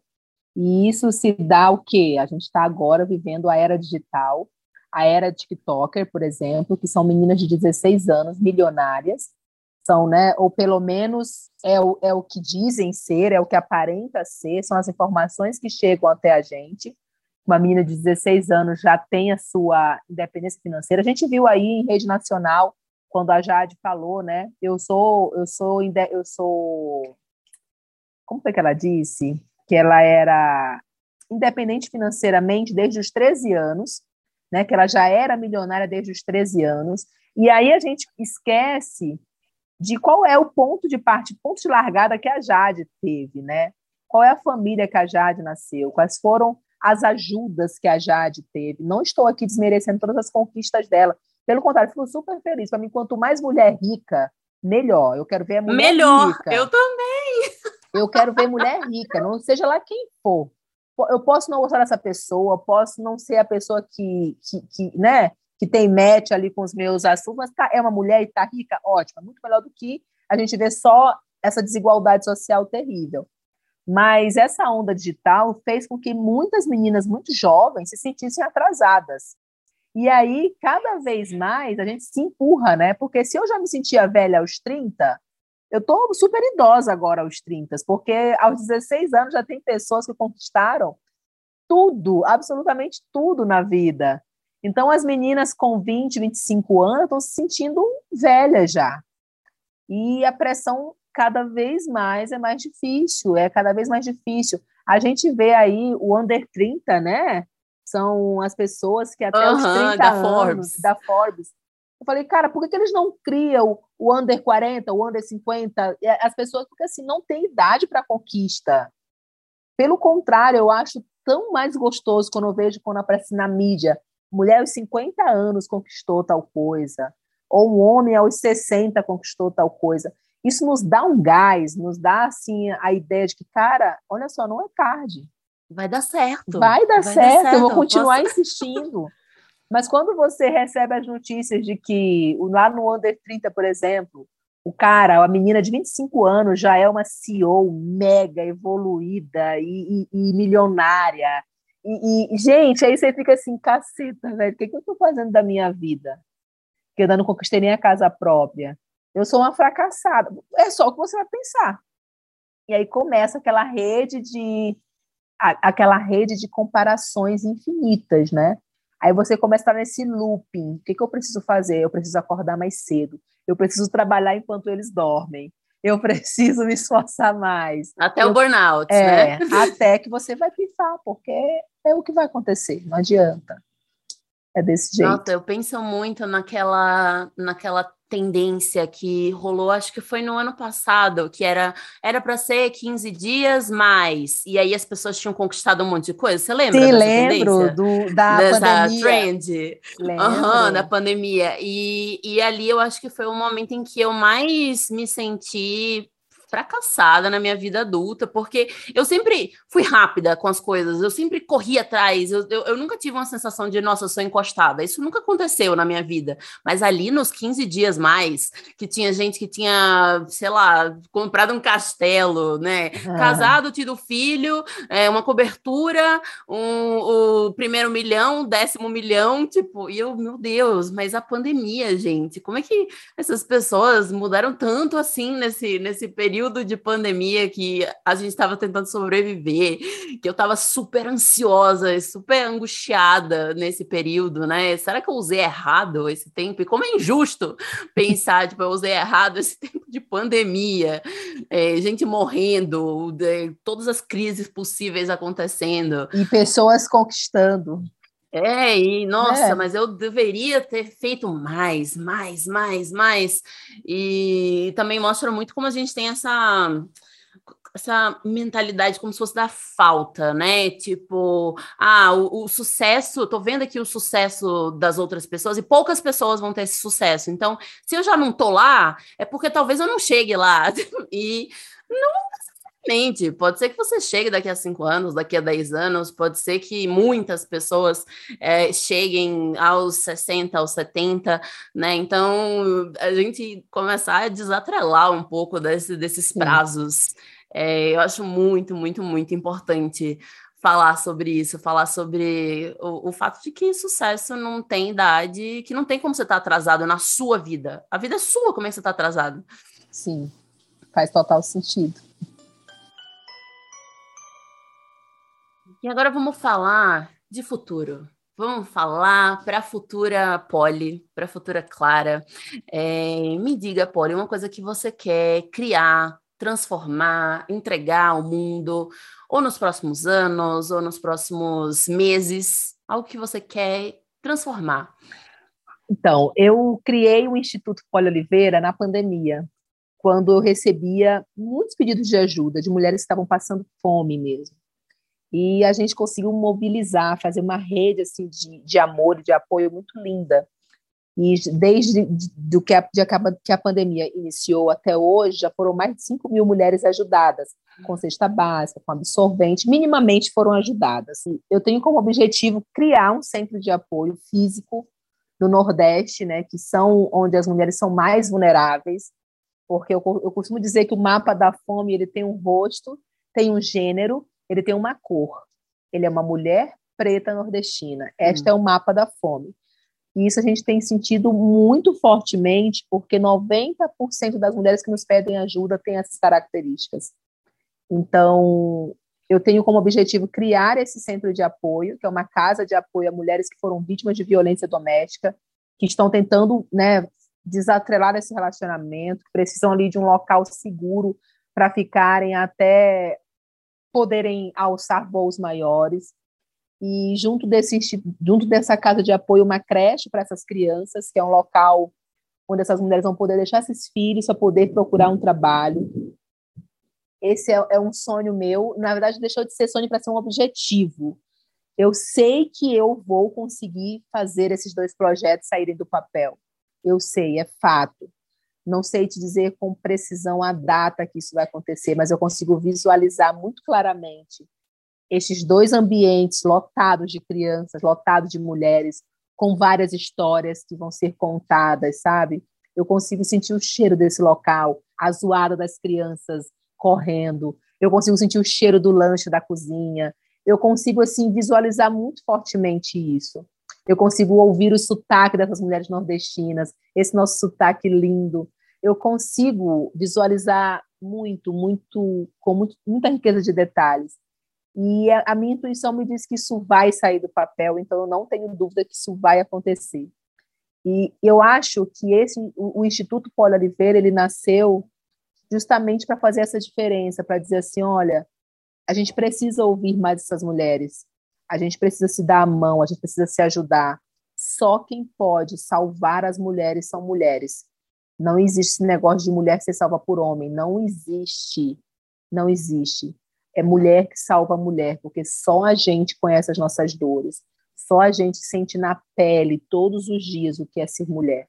E isso se dá o quê? A gente está agora vivendo a era digital, a era TikToker, por exemplo, que são meninas de 16 anos, milionárias, são, né, ou pelo menos é o, é o que dizem ser, é o que aparenta ser, são as informações que chegam até a gente. Uma menina de 16 anos já tem a sua independência financeira. A gente viu aí em rede nacional quando a Jade falou, né? Eu sou, eu sou, eu sou, como foi que ela disse? que ela era independente financeiramente desde os 13 anos, né, que ela já era milionária desde os 13 anos, e aí a gente esquece de qual é o ponto de parte, ponto de largada que a Jade teve, né? Qual é a família que a Jade nasceu? Quais foram as ajudas que a Jade teve? Não estou aqui desmerecendo todas as conquistas dela. Pelo contrário, fico super feliz. Para mim, quanto mais mulher rica, melhor. Eu quero ver a mulher melhor. rica. Melhor, eu também. Eu quero ver mulher rica, não seja lá quem for. Eu posso não gostar dessa pessoa, posso não ser a pessoa que, que, que né, que tem match ali com os meus assuntos, mas tá, é uma mulher e está rica, ótimo, é muito melhor do que a gente ver só essa desigualdade social terrível. Mas essa onda digital fez com que muitas meninas muito jovens se sentissem atrasadas. E aí, cada vez mais, a gente se empurra, né? Porque se eu já me sentia velha aos 30, eu estou super idosa agora aos 30, porque aos 16 anos já tem pessoas que conquistaram tudo, absolutamente tudo na vida. Então, as meninas com 20, 25 anos estão se sentindo velhas já. E a pressão cada vez mais é mais difícil, é cada vez mais difícil. A gente vê aí o under 30, né? São as pessoas que até os 30 da anos, Forbes. da Forbes, eu falei, cara, por que, que eles não criam o under 40, o under 50? As pessoas, porque assim, não tem idade para conquista. Pelo contrário, eu acho tão mais gostoso quando eu vejo quando aparece na mídia, mulher aos 50 anos conquistou tal coisa, ou um homem aos 60 conquistou tal coisa. Isso nos dá um gás, nos dá assim a ideia de que, cara, olha só, não é tarde. Vai dar certo. Vai dar, Vai certo, dar certo, eu vou continuar Posso... insistindo. Mas quando você recebe as notícias de que lá no Under 30, por exemplo, o cara, a menina de 25 anos já é uma CEO mega evoluída e, e, e milionária. E, e, gente, aí você fica assim, caceta, velho, o que, que eu estou fazendo da minha vida? Que eu ainda não conquistei nem a casa própria. Eu sou uma fracassada. É só o que você vai pensar. E aí começa aquela rede de aquela rede de comparações infinitas, né? Aí você começa a estar nesse looping. O que, que eu preciso fazer? Eu preciso acordar mais cedo. Eu preciso trabalhar enquanto eles dormem. Eu [laughs] preciso me esforçar mais. Até eu, o burnout, é, né? Até que você vai pifar, porque é o que vai acontecer. Não adianta. É desse jeito. Nossa, eu penso muito naquela, naquela tendência que rolou, acho que foi no ano passado, que era era para ser 15 dias mais, e aí as pessoas tinham conquistado um monte de coisa. Você lembra Sim, lembro do, da dessa pandemia. trend? Uhum, da pandemia. E, e ali eu acho que foi o momento em que eu mais me senti fracassada na minha vida adulta, porque eu sempre fui rápida com as coisas, eu sempre corri atrás, eu, eu, eu, nunca tive uma sensação de, nossa, eu sou encostada. Isso nunca aconteceu na minha vida. Mas ali nos 15 dias mais, que tinha gente que tinha, sei lá, comprado um castelo, né? Ah. Casado, tido filho, é, uma cobertura, um, o primeiro milhão, décimo milhão, tipo, e eu, meu Deus, mas a pandemia, gente, como é que essas pessoas mudaram tanto assim nesse, nesse período? Período de pandemia que a gente estava tentando sobreviver, que eu estava super ansiosa, super angustiada nesse período, né? Será que eu usei errado esse tempo? E como é injusto pensar, tipo, eu usei errado esse [laughs] tempo de pandemia, é, gente morrendo, de, todas as crises possíveis acontecendo. E pessoas conquistando. É, e nossa, é. mas eu deveria ter feito mais, mais, mais, mais. E também mostra muito como a gente tem essa essa mentalidade como se fosse da falta, né? Tipo, ah, o, o, sucesso, tô vendo aqui o sucesso das outras pessoas e poucas pessoas vão ter esse sucesso. Então, se eu já não tô lá, é porque talvez eu não chegue lá. [laughs] E não Exatamente. Pode ser que você chegue daqui a cinco anos, daqui a dez anos, pode ser que muitas pessoas é, cheguem aos 60, aos 70, né? Então, a gente começar a desatrelar um pouco desse, desses prazos. É, eu acho muito, muito, muito importante falar sobre isso, falar sobre o, o, fato de que sucesso não tem idade, que não tem como você estar tá atrasado na sua vida. A vida é sua, como é que você está atrasado? Sim, faz total sentido. E agora vamos falar de futuro. Vamos falar para a futura Polly, para a futura Clara. É, me diga, Polly, uma coisa que você quer criar, transformar, entregar ao mundo, ou nos próximos anos, ou nos próximos meses, algo que você quer transformar. Então, eu criei o Instituto Polly Oliveira na pandemia, quando eu recebia muitos pedidos de ajuda de mulheres que estavam passando fome mesmo e a gente conseguiu mobilizar, fazer uma rede assim de, de amor e de apoio muito linda. E desde do que, a, de, que a pandemia iniciou até hoje, já foram mais de 5 mil mulheres ajudadas, com cesta básica, com absorvente, minimamente foram ajudadas. E eu tenho como objetivo criar um centro de apoio físico no Nordeste, né, que são onde as mulheres são mais vulneráveis, porque eu, eu costumo dizer que o mapa da fome ele tem um rosto, tem um gênero ele tem uma cor. Ele é uma mulher preta nordestina. Este hum. é o mapa da fome. E isso a gente tem sentido muito fortemente, porque 90% das mulheres que nos pedem ajuda têm essas características. Então, eu tenho como objetivo criar esse centro de apoio, que é uma casa de apoio a mulheres que foram vítimas de violência doméstica, que estão tentando né, desatrelar esse relacionamento, que precisam ali de um local seguro para ficarem até poderem alçar voos maiores. E junto, desse, junto dessa casa de apoio, uma creche para essas crianças, que é um local onde essas mulheres vão poder deixar esses filhos para poder procurar um trabalho. Esse é, é um sonho meu. Na verdade, deixou de ser sonho para ser um objetivo. Eu sei que eu vou conseguir fazer esses dois projetos saírem do papel. Eu sei, é fato. Não sei te dizer com precisão a data que isso vai acontecer, mas eu consigo visualizar muito claramente estes dois ambientes lotados de crianças, lotados de mulheres, com várias histórias que vão ser contadas, sabe? Eu consigo sentir o cheiro desse local, a zoada das crianças correndo, eu consigo sentir o cheiro do lanche da cozinha, eu consigo assim visualizar muito fortemente isso. Eu consigo ouvir o sotaque dessas mulheres nordestinas, esse nosso sotaque lindo, eu consigo visualizar muito, muito, com muito, muita riqueza de detalhes. E a, a, minha intuição me diz que isso vai sair do papel, então eu não tenho dúvida que isso vai acontecer. E eu acho que esse, o, o Instituto Paulo Oliveira, ele nasceu justamente para fazer essa diferença, para dizer assim, olha, a gente precisa ouvir mais essas mulheres, a gente precisa se dar a mão, a gente precisa se ajudar. Só quem pode salvar as mulheres são mulheres. Não existe esse negócio de mulher ser salva por homem. Não existe. Não existe. É mulher que salva mulher, porque só a gente conhece as nossas dores. Só a gente sente na pele todos os dias o que é ser mulher.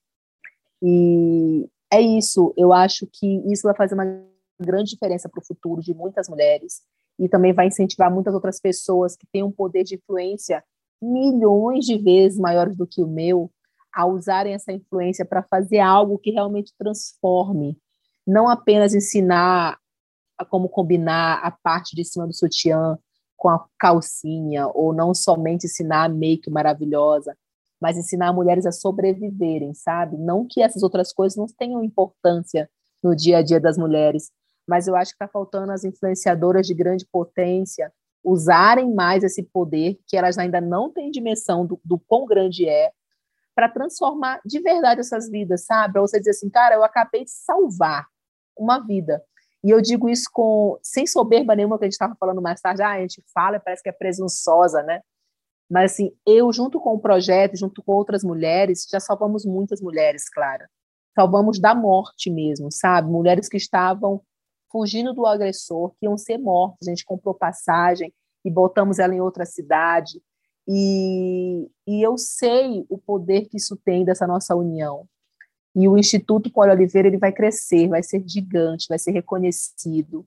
E é isso. Eu acho que isso vai fazer uma grande diferença para o futuro de muitas mulheres e também vai incentivar muitas outras pessoas que têm um poder de influência milhões de vezes maiores do que o meu a usarem essa influência para fazer algo que realmente transforme, não apenas ensinar a como combinar a parte de cima do sutiã com a calcinha, ou não somente ensinar a make maravilhosa, mas ensinar mulheres a sobreviverem, sabe? Não que essas outras coisas não tenham importância no dia a dia das mulheres, mas eu acho que está faltando as influenciadoras de grande potência usarem mais esse poder que elas ainda não têm dimensão do, do quão grande é, para transformar de verdade essas vidas, sabe? Para você dizer assim, cara, eu acabei de salvar uma vida. E eu digo isso com sem soberba nenhuma, que a gente estava falando mais tarde, ah, a gente fala parece que é presunçosa, né? Mas assim, eu junto com o projeto, junto com outras mulheres, já salvamos muitas mulheres, Clara. Salvamos da morte mesmo, sabe? Mulheres que estavam fugindo do agressor, que iam ser mortas. A gente comprou passagem e botamos ela em outra cidade. E, e eu sei o poder que isso tem dessa nossa união. E o Instituto Paulo Oliveira ele vai crescer, vai ser gigante, vai ser reconhecido.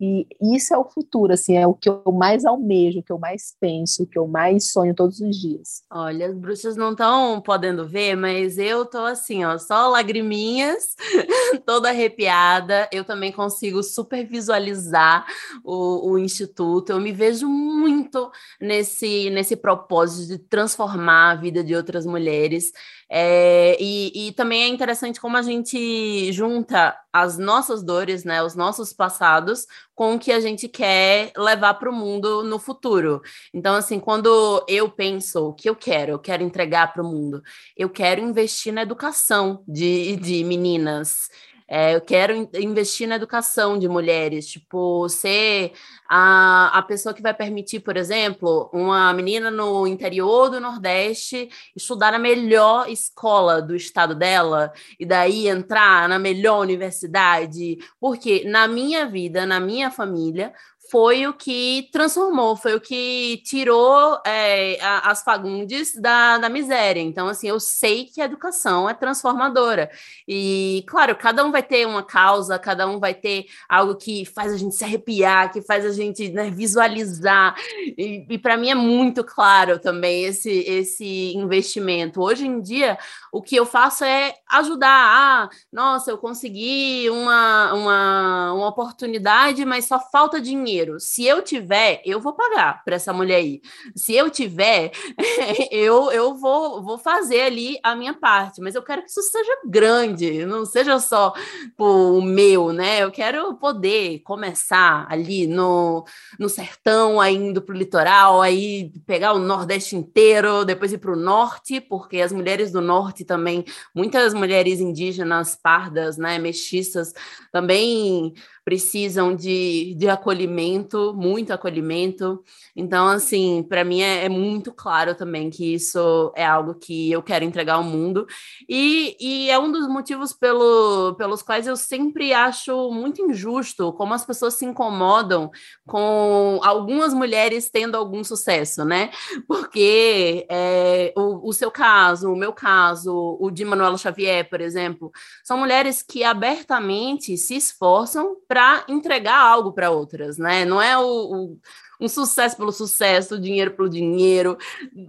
E isso é o futuro, assim, é o que eu mais almejo, o que eu mais penso, o que eu mais sonho todos os dias. Olha, as bruxas não estão podendo ver, mas eu tô assim, ó, só lagriminhas, [laughs] toda arrepiada. Eu também consigo super visualizar o, o instituto. Eu me vejo muito nesse nesse propósito de transformar a vida de outras mulheres. É, e, e, também é interessante como a gente junta as nossas dores, né, os nossos passados, com o que a gente quer levar para o mundo no futuro. Então, assim, quando eu penso o que eu quero, eu quero entregar para o mundo, eu quero investir na educação de, de meninas. É, eu quero investir na educação de mulheres, tipo, ser a, a pessoa que vai permitir, por exemplo, uma menina no interior do Nordeste estudar na melhor escola do estado dela e daí entrar na melhor universidade, porque na minha vida, na minha família, foi o que transformou, foi o que tirou é, as Fagundes da, da miséria. Então, assim, eu sei que a educação é transformadora. E, claro, cada um vai ter uma causa, cada um vai ter algo que faz a gente se arrepiar, que faz a gente né, visualizar. E, e para mim é muito claro também esse, esse investimento. Hoje em dia, o que eu faço é ajudar. Ah, nossa, eu consegui uma, uma, uma oportunidade, mas só falta dinheiro dinheiro. Se eu tiver, eu vou pagar para essa mulher aí. Se eu tiver, [laughs] eu, eu vou, vou fazer ali a minha parte. Mas eu quero que isso seja grande, não seja só o meu, né? Eu quero poder começar ali no, no sertão, aí indo para o litoral, aí pegar o Nordeste inteiro, depois ir para o norte, porque as mulheres do norte também, muitas mulheres indígenas, pardas, né, mestiças, também precisam de, de acolhimento, muito acolhimento. Então, assim, para mim é, é, muito claro também que isso é algo que eu quero entregar ao mundo. E, e é um dos motivos pelo, pelos quais eu sempre acho muito injusto como as pessoas se incomodam com algumas mulheres tendo algum sucesso, né? Porque é, o, o seu caso, o meu caso, o de Manuela Xavier, por exemplo, são mulheres que abertamente se esforçam para entregar algo para outras, né? Não é o, o um sucesso pelo sucesso, dinheiro pelo dinheiro.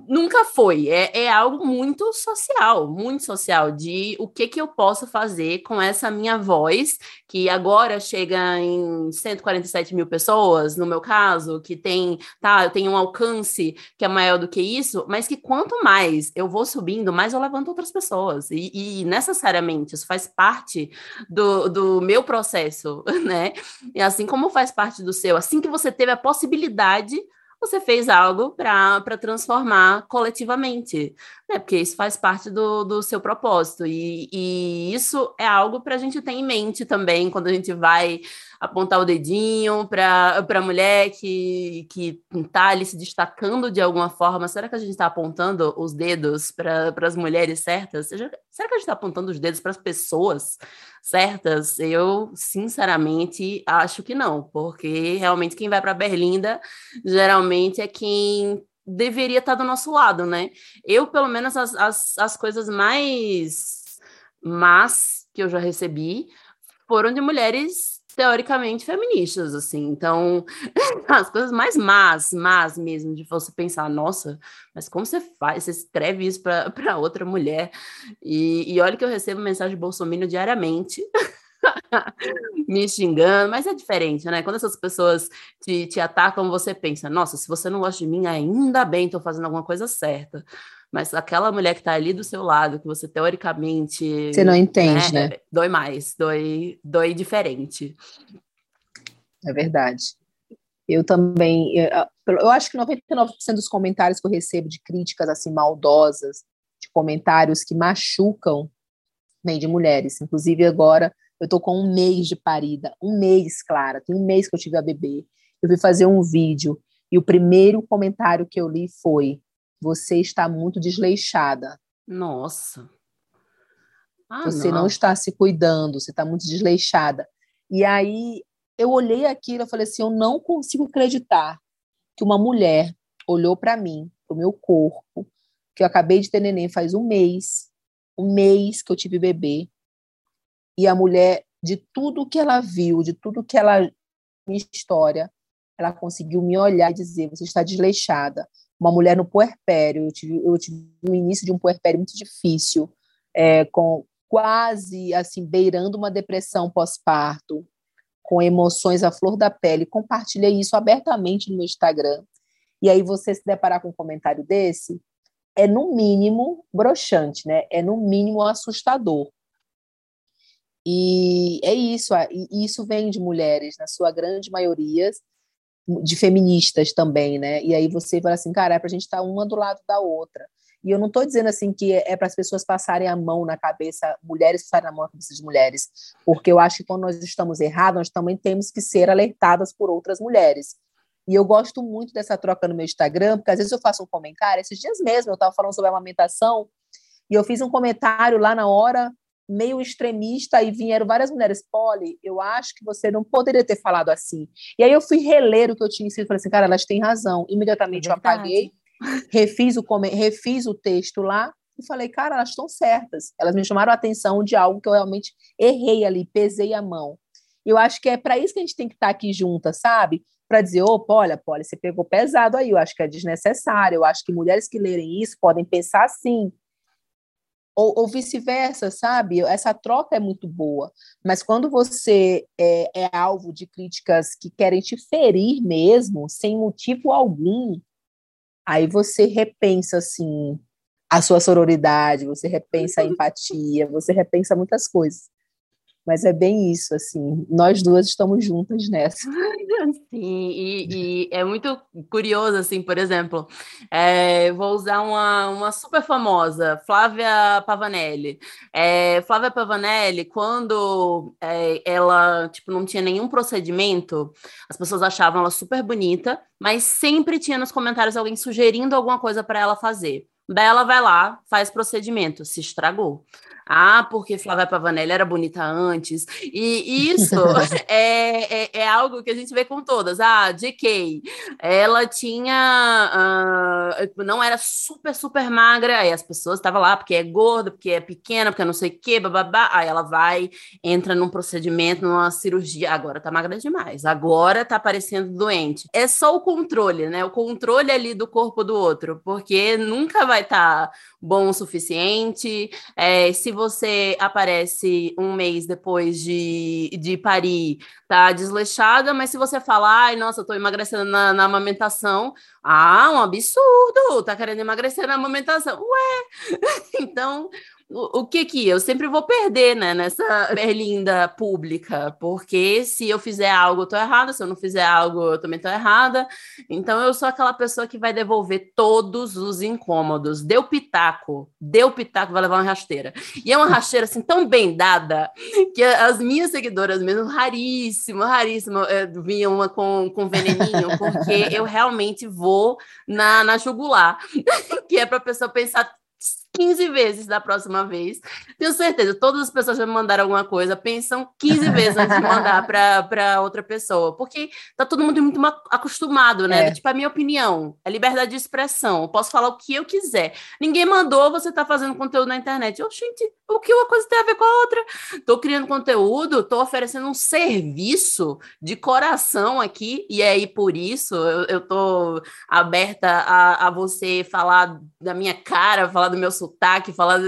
Nunca foi. É, é algo muito social, muito social, de o que, que eu posso fazer com essa minha voz, que agora chega em 147 mil pessoas, no meu caso, que tem, tá, eu tenho um alcance que é maior do que isso, mas que quanto mais eu vou subindo, mais eu levanto outras pessoas. E, e necessariamente isso faz parte do, do meu processo, [laughs] né? E assim como faz parte do seu, assim que você teve a possibilidade você fez algo para transformar coletivamente, né? Porque isso faz parte do, do seu propósito. E, e isso é algo para a gente ter em mente também quando a gente vai apontar o dedinho para a mulher que está ali se destacando de alguma forma. Será que a gente está apontando os dedos para as mulheres certas? Será que a gente está apontando os dedos para as pessoas certas? Eu, sinceramente, acho que não, porque realmente quem vai para Berlinda geralmente é quem deveria estar tá do nosso lado, né? Eu, pelo menos, as, as, as coisas mais más que eu já recebi foram de mulheres teoricamente feministas, assim. Então, [laughs] as coisas mais más, más mesmo, de você pensar, nossa, mas como você faz? Você escreve isso para [laughs] outra mulher. E, e olha que eu recebo mensagem de Bolsonaro diariamente. [laughs] me xingando, mas é diferente, né? Quando essas pessoas te, te atacam, você pensa, nossa, se você não gosta de mim, ainda bem, estou fazendo alguma coisa certa. Mas aquela mulher que está ali do seu lado, que você teoricamente. Você não entende, né? né? Dói mais, dói, dói diferente. É verdade. Eu também. Eu, eu acho que 99% dos comentários que eu recebo de críticas assim maldosas, de comentários que machucam, vem de mulheres. Inclusive, agora eu tô com um mês de parida, um mês, Clara, tem um mês que eu tive a bebê. Eu fui fazer um vídeo e o primeiro comentário que eu li foi: você está muito desleixada. Nossa. Ah, você não. não. está se cuidando, você está muito desleixada. E aí eu olhei aquilo e falei assim: eu não consigo acreditar que uma mulher olhou para mim, para o meu corpo, que eu acabei de ter neném faz um mês, um mês que eu tive bebê, e a mulher, de tudo que ela viu, de tudo que ela minha história, ela conseguiu me olhar e dizer: você está desleixada. Uma mulher no puerpério, eu tive, eu tive o início de um puerpério muito difícil, é, com quase assim beirando uma depressão pós-parto, com emoções à flor da pele. Compartilhei isso abertamente no meu Instagram. E aí você se deparar com um comentário desse, é no mínimo broxante, né? É no mínimo assustador. E é isso, isso vem de mulheres, na sua grande maioria, de feministas também, né? E aí você fala assim, cara, é para a gente estar tá uma do lado da outra. E eu não estou dizendo assim que é para as pessoas passarem a mão na cabeça, mulheres passarem a mão na cabeça de mulheres, porque eu acho que quando nós estamos errados, nós também temos que ser alertadas por outras mulheres. E eu gosto muito dessa troca no meu Instagram, porque às vezes eu faço um comentário, esses dias mesmo eu estava falando sobre amamentação, e eu fiz um comentário lá na hora, meio extremista e vieram várias mulheres, Polly, eu acho que você não poderia ter falado assim. E aí eu fui reler o que eu tinha escrito e falei assim, cara, elas têm razão. Imediatamente é eu apaguei, refiz o, refiz o texto lá e falei, cara, elas estão certas. Elas me chamaram a atenção de algo que eu realmente errei ali, pesei a mão. Eu acho que é para isso que a gente tem que estar tá aqui juntas, sabe? Para dizer, opa, olha, Polly, você pegou pesado aí, eu acho que é desnecessário, eu acho que mulheres que lerem isso podem pensar assim, ou, ou vice-versa, sabe? Essa troca é muito boa, mas quando você é, é alvo de críticas que querem te ferir mesmo, sem motivo algum, aí você repensa assim a sua sororidade, você repensa a empatia, você repensa muitas coisas. Mas é bem isso, assim, nós duas estamos juntas nessa. [laughs] Sim, e, e é muito curioso, assim, por exemplo, é, vou usar uma, uma super famosa, Flávia Pavanelli. É, Flávia Pavanelli, quando é, ela, tipo, não tinha nenhum procedimento, as pessoas achavam ela super bonita, mas sempre tinha nos comentários alguém sugerindo alguma coisa para ela fazer. Daí ela vai lá, faz procedimento, se estragou. Ah, porque Flávia Pavanelli era bonita antes. E isso [laughs] [laughs] é, é, é, algo que a gente vê com todas. Ah, JK, ela tinha. Uh, não era super, super magra. Aí as pessoas estavam lá porque é gorda, porque é pequena, porque não sei o quê, bababá. Aí ela vai, entra num procedimento, numa cirurgia. Agora tá magra demais. Agora tá parecendo doente. É só o controle, né? O controle ali do corpo do outro, porque nunca vai estar tá bom o suficiente. É, se você aparece um mês depois de, de parir, tá desleixada, mas se você falar, ai, nossa, tô emagrecendo na, na amamentação, ah, um absurdo, tá querendo emagrecer na amamentação. Ué! [laughs] então, o, que que eu sempre vou perder, né, nessa [laughs] berlinda pública, porque se eu fizer algo, eu tô errada, se eu não fizer algo, eu também tô errada. Então eu sou aquela pessoa que vai devolver todos os incômodos. Deu pitaco, deu pitaco, vai levar uma rasteira. E é uma [laughs] rasteira assim tão bem dada que as minhas seguidoras mesmo, raríssimo, raríssimo, vinham uma com, com veneninho, porque eu realmente vou na, na jugular, [laughs] que é para a pessoa pensar 15 vezes da próxima vez. Tenho certeza, todas as pessoas já me mandaram alguma coisa, pensam 15 vezes antes de mandar [laughs] para outra pessoa, porque tá todo mundo muito acostumado, né? É. Tipo, a minha opinião, é liberdade de expressão, eu posso falar o que eu quiser. Ninguém mandou, você tá fazendo conteúdo na internet. Oh, gente, o que uma coisa tem a ver com a outra? Tô criando conteúdo, tô oferecendo um serviço de coração aqui, e aí por isso eu, eu tô aberta a, a você falar da minha cara, falar do meu sotaque, falar,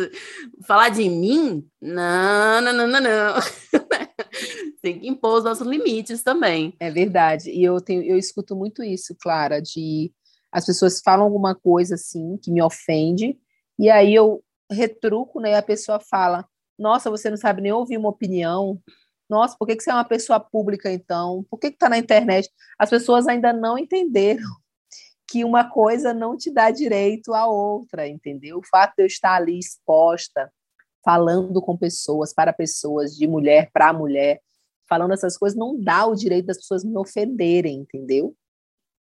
falar de mim, não, não, não, não, não. [laughs] Tem que impor os nossos limites também. É verdade. E eu tenho, eu escuto muito isso, Clara, de as pessoas falam alguma coisa assim que me ofende, e aí eu retruco, né? E a pessoa fala: Nossa, você não sabe nem ouvir uma opinião. Nossa, por que, que você é uma pessoa pública então? Por que, que tá na internet? As pessoas ainda não entenderam que uma coisa não te dá direito à outra, entendeu? O fato de eu estar ali exposta, falando com pessoas, para pessoas, de mulher para mulher, falando essas coisas, não dá o direito das pessoas me ofenderem, entendeu?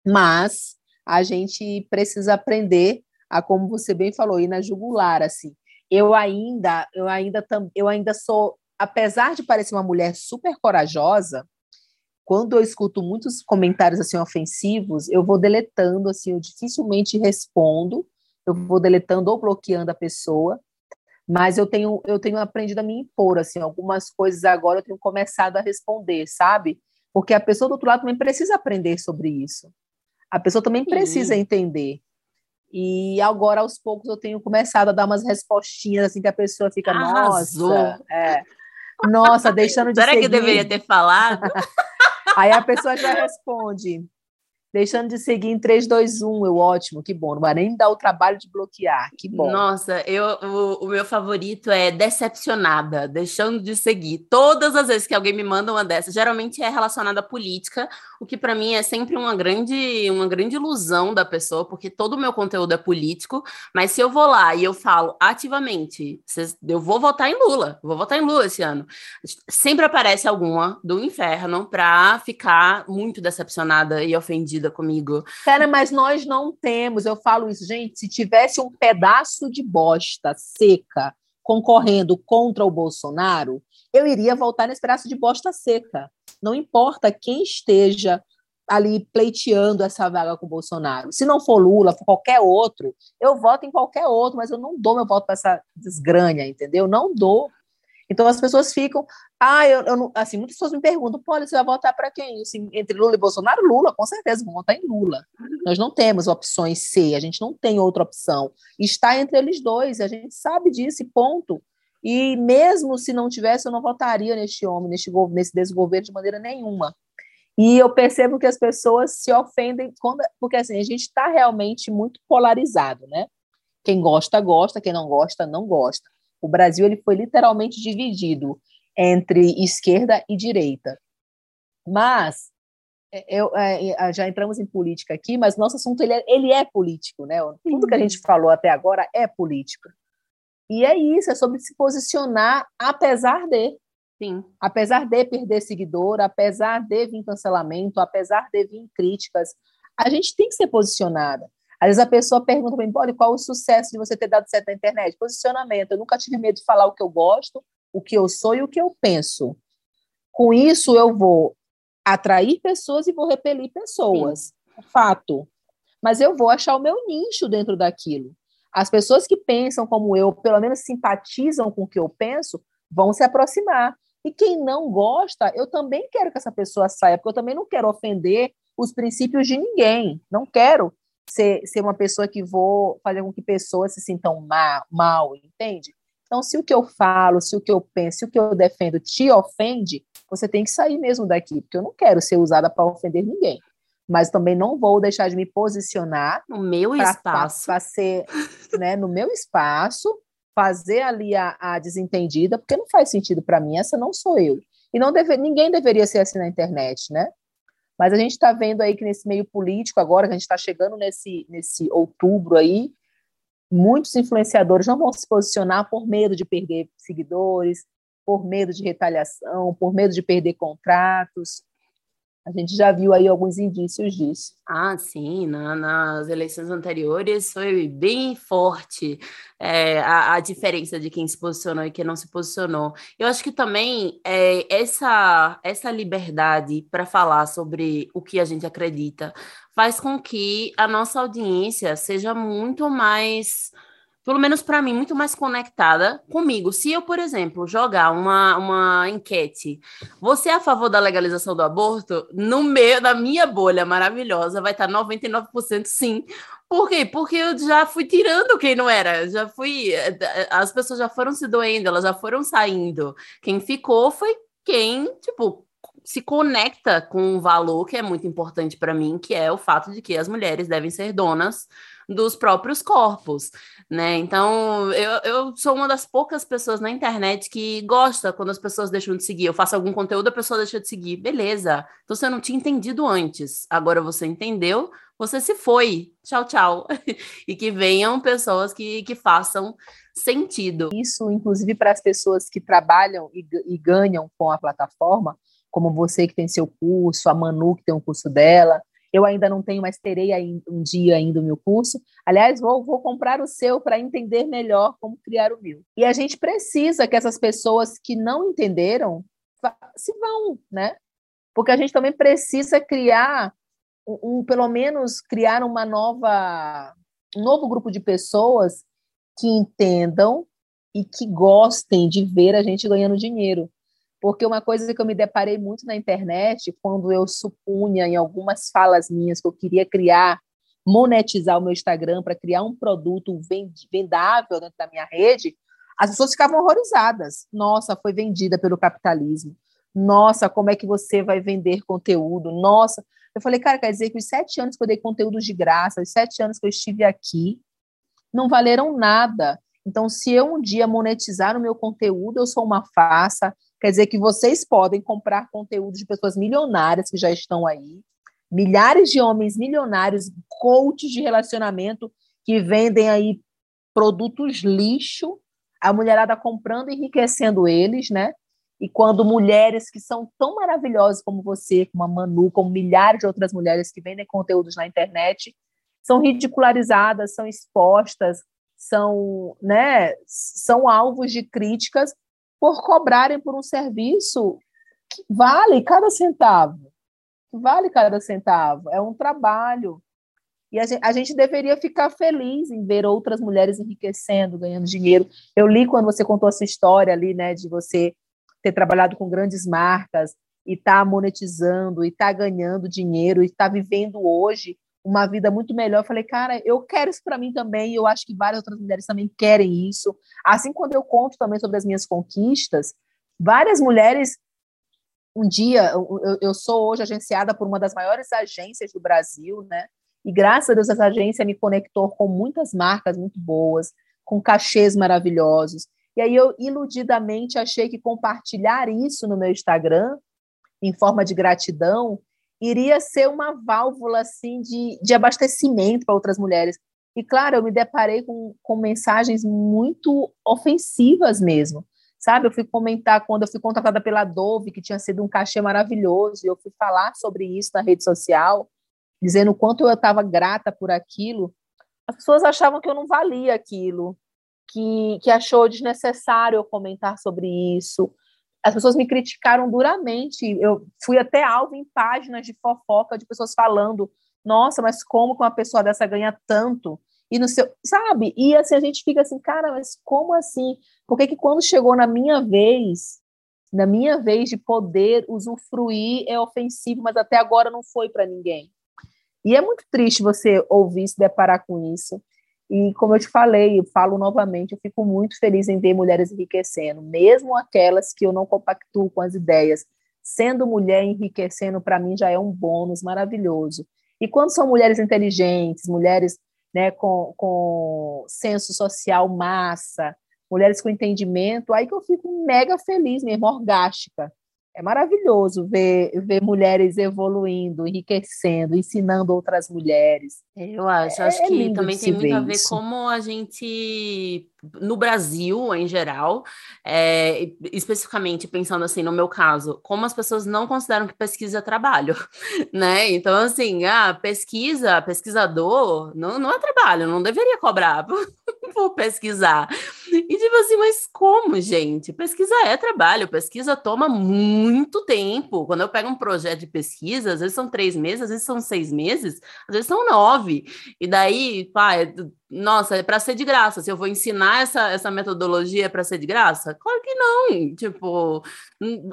Mas a gente precisa aprender a, como você bem falou, ir na jugular, assim. Eu ainda, eu ainda, eu ainda sou, apesar de parecer uma mulher super corajosa, quando eu escuto muitos comentários assim ofensivos, eu vou deletando assim, eu dificilmente respondo, eu vou deletando ou bloqueando a pessoa, mas eu tenho eu tenho aprendido a me impor assim, algumas coisas agora eu tenho começado a responder, sabe? Porque a pessoa do outro lado também precisa aprender sobre isso. A pessoa também precisa Sim. entender. E agora, aos poucos, eu tenho começado a dar umas respostinhas assim que a pessoa fica, Arrasou. nossa, é, nossa, deixando de Será seguir. que eu deveria ter falado? [laughs] Aí a pessoa já responde, Deixando de seguir em 3, 2, 1, eu ótimo, que bom. Não vai nem dar o trabalho de bloquear, que bom. Nossa, eu, o, o, meu favorito é decepcionada, deixando de seguir. Todas as vezes que alguém me manda uma dessas, geralmente é relacionada à política, o que para mim é sempre uma grande, uma grande ilusão da pessoa, porque todo o meu conteúdo é político, mas se eu vou lá e eu falo ativamente, eu vou votar em Lula, vou votar em Lula esse ano, sempre aparece alguma do inferno para ficar muito decepcionada e ofendida comigo. Cara, mas nós não temos, eu falo isso, gente, se tivesse um pedaço de bosta seca concorrendo contra o Bolsonaro, eu iria voltar nesse pedaço de bosta seca. Não importa quem esteja ali pleiteando essa vaga com o Bolsonaro. Se não for Lula, for qualquer outro, eu voto em qualquer outro, mas eu não dou meu voto para essa desgranha, entendeu? Não dou. Então as pessoas ficam, ah, eu, eu assim, muitas pessoas me perguntam, pô, você vai votar para quem? Assim, entre Lula e Bolsonaro? Lula, com certeza, vou votar em Lula. Nós não temos opções C, a gente não tem outra opção. Está entre eles dois, a gente sabe disso, ponto. E mesmo se não tivesse, eu não votaria neste homem, neste, nesse desgoverno de maneira nenhuma. E eu percebo que as pessoas se ofendem, quando, porque assim, a gente está realmente muito polarizado, né? Quem gosta, gosta, quem não gosta, não gosta. O Brasil ele foi literalmente dividido entre esquerda e direita. Mas é, eu, é, é, já entramos em política aqui, mas nosso assunto ele é, ele é político, né? Tudo que a gente falou até agora é político. E é isso, é sobre se posicionar apesar de. Sim. Apesar de perder seguidor, apesar de vir cancelamento, apesar de vir críticas, a gente tem que ser posicionada. Às vezes a pessoa pergunta para mim, olha, qual o sucesso de você ter dado certo na internet? Posicionamento. Eu nunca tive medo de falar o que eu gosto, o que eu sou e o que eu penso. Com isso, eu vou atrair pessoas e vou repelir pessoas. Sim. Fato. Mas eu vou achar o meu nicho dentro daquilo. As pessoas que pensam como eu, pelo menos simpatizam com o que eu penso, vão se aproximar. E quem não gosta, eu também quero que essa pessoa saia, porque eu também não quero ofender os princípios de ninguém. Não quero ser, ser uma pessoa que vou fazer com que pessoas se sintam mal, mal, entende? Então, se o que eu falo, se o que eu penso, se o que eu defendo te ofende, você tem que sair mesmo daqui, porque eu não quero ser usada para ofender ninguém. Mas também não vou deixar de me posicionar no meu pra, espaço, para ser, né, no meu espaço, fazer ali a, a desentendida, porque não faz sentido para mim. Essa não sou eu. E não deve, ninguém deveria ser assim na internet, né? Mas a gente está vendo aí que nesse meio político, agora que a gente está chegando nesse, nesse outubro aí, muitos influenciadores não vão se posicionar por medo de perder seguidores, por medo de retaliação, por medo de perder contratos. A gente já viu aí alguns indícios disso. Ah, sim, na, nas eleições anteriores foi bem forte é, a, a, diferença de quem se posicionou e quem não se posicionou. Eu acho que também é, essa, essa liberdade para falar sobre o que a gente acredita faz com que a nossa audiência seja muito mais pelo menos para mim, muito mais conectada comigo. Se eu, por exemplo, jogar uma, uma enquete, você é a favor da legalização do aborto? No meio da minha bolha maravilhosa vai estar 99% sim. Por quê? Porque eu já fui tirando quem não era, já fui. As pessoas já foram se doendo, elas já foram saindo. Quem ficou foi quem, tipo, se conecta com um valor que é muito importante para mim, que é o fato de que as mulheres devem ser donas dos próprios corpos, né? Então, eu, eu sou uma das poucas pessoas na internet que gosta quando as pessoas deixam de seguir. Eu faço algum conteúdo, a pessoa deixa de seguir. Beleza. Então, você não tinha entendido antes. Agora você entendeu, você se foi. Tchau, tchau. [laughs] e que venham pessoas que, que façam sentido. Isso, inclusive, para as pessoas que trabalham e, e ganham com a plataforma, como você que tem seu curso, a Manu que tem um curso dela, eu ainda não tenho, mas terei um dia ainda o meu curso. Aliás, vou, vou comprar o seu para entender melhor como criar o meu. E a gente precisa que essas pessoas que não entenderam se vão, né? Porque a gente também precisa criar um, um pelo menos criar uma nova um novo grupo de pessoas que entendam e que gostem de ver a gente ganhando dinheiro. Porque uma coisa que eu me deparei muito na internet, quando eu supunha em algumas falas minhas que eu queria criar, monetizar o meu Instagram para criar um produto vendável dentro da minha rede, as pessoas ficavam horrorizadas. Nossa, foi vendida pelo capitalismo. Nossa, como é que você vai vender conteúdo? Nossa. Eu falei, cara, quer dizer que os sete anos que eu dei conteúdo de graça, os sete anos que eu estive aqui, não valeram nada. Então, se eu um dia monetizar o meu conteúdo, eu sou uma farsa. Quer dizer que vocês podem comprar conteúdo de pessoas milionárias que já estão aí, milhares de homens milionários, coaches de relacionamento que vendem aí produtos lixo a mulherada comprando e enriquecendo eles, né? E quando mulheres que são tão maravilhosas como você, como a Manu, como milhares de outras mulheres que vendem conteúdos na internet, são ridicularizadas, são expostas, são, né, são alvos de críticas por cobrarem por um serviço que vale cada centavo. Vale cada centavo. É um trabalho. E a gente, a gente, deveria ficar feliz em ver outras mulheres enriquecendo, ganhando dinheiro. Eu li quando você contou essa história ali, né, de você ter trabalhado com grandes marcas e estar tá monetizando e estar tá ganhando dinheiro e estar tá vivendo hoje uma vida muito melhor. Eu falei, cara, eu quero isso para mim também. Eu acho que várias outras mulheres também querem isso. Assim, quando eu conto também sobre as minhas conquistas, várias mulheres um dia, eu, eu, sou hoje agenciada por uma das maiores agências do Brasil, né? E graças a Deus essa agência me conectou com muitas marcas muito boas, com cachês maravilhosos. E aí eu iludidamente achei que compartilhar isso no meu Instagram, em forma de gratidão, iria ser uma válvula assim de, de abastecimento para outras mulheres. E claro, eu me deparei com, com mensagens muito ofensivas mesmo. Sabe, eu fui comentar quando eu fui contratada pela Dove, que tinha sido um cachê maravilhoso, e eu fui falar sobre isso na rede social dizendo o quanto eu estava grata por aquilo, as pessoas achavam que eu não valia aquilo, que, que achou desnecessário eu comentar sobre isso. As pessoas me criticaram duramente. Eu fui até alvo em páginas de fofoca de pessoas falando: nossa, mas como que uma pessoa dessa ganha tanto? E no seu, sabe? E assim a gente fica assim, cara, mas como assim? Por que, que quando chegou na minha vez, na minha vez de poder usufruir é ofensivo, mas até agora não foi para ninguém? E é muito triste você ouvir se deparar com isso. E como eu te falei, eu falo novamente, eu fico muito feliz em ver mulheres enriquecendo, mesmo aquelas que eu não compactuo com as ideias. Sendo mulher enriquecendo, para mim já é um bônus maravilhoso. E quando são mulheres inteligentes, mulheres né, com, com senso social massa, mulheres com entendimento, aí que eu fico mega feliz mesmo, orgástica é maravilhoso ver, ver mulheres evoluindo, enriquecendo, ensinando outras mulheres. Eu acho, é, acho que também tem muito a ver como a gente, no Brasil em geral, é, especificamente pensando assim, no meu caso, como as pessoas não consideram que pesquisa é trabalho, [laughs] né? Então, assim, a pesquisa, pesquisador, não, não é trabalho, não deveria cobrar [laughs] por pesquisar. E tipo assim, mas como, gente? Pesquisa é trabalho, pesquisa toma muito tempo. Quando eu pego um projeto de pesquisa, às vezes são três meses, às vezes são seis meses, às vezes são nove. E daí, pá, nossa, é para ser de graça. Se eu vou ensinar essa, essa metodologia é para ser de graça? Claro que não. Tipo,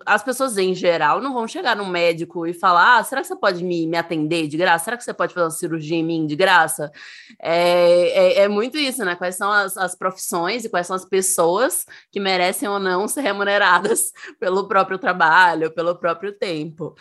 as pessoas em geral não vão chegar no médico e falar: ah, será que você pode me, me atender de graça? Será que você pode fazer uma cirurgia em mim de graça? É, é, é muito isso, né? Quais são as, as profissões e quais são as pessoas que merecem ou não ser remuneradas [laughs] pelo próprio trabalho, pelo próprio tempo.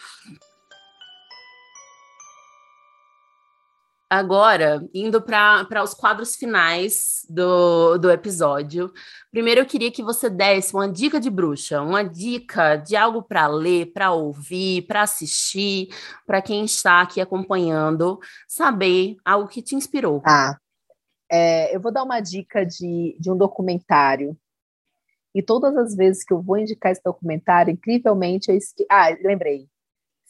Agora, indo para os quadros finais do, do episódio, primeiro eu queria que você desse uma dica de bruxa, uma dica de algo para ler, para ouvir, para assistir, para quem está aqui acompanhando, saber algo que te inspirou. Ah, é, eu vou dar uma dica de, de um documentário. E todas as vezes que eu vou indicar esse documentário, incrivelmente eu esque... Ah, lembrei.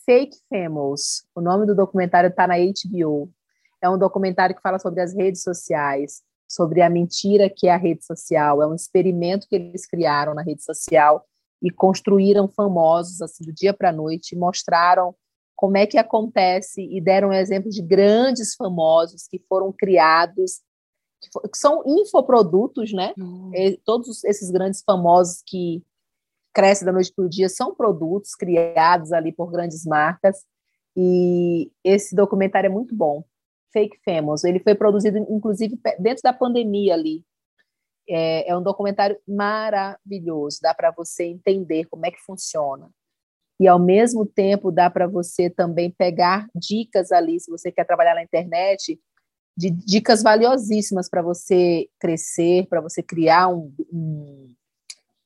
Fake Famous. O nome do documentário está na HBO é um documentário que fala sobre as redes sociais, sobre a mentira que é a rede social. É um experimento que eles criaram na rede social e construíram famosos assim do dia para a noite, mostraram como é que acontece e deram exemplos de grandes famosos que foram criados, que, for, que são infoprodutos, né? Uhum. E, todos esses grandes famosos que cresce da noite para o dia são produtos criados ali por grandes marcas e esse documentário é muito bom. Fake Famous, ele foi produzido inclusive dentro da pandemia ali. É, é um documentário maravilhoso, dá para você entender como é que funciona. E ao mesmo tempo dá para você também pegar dicas ali, se você quer trabalhar na internet, de dicas valiosíssimas para você crescer, para você criar um, um,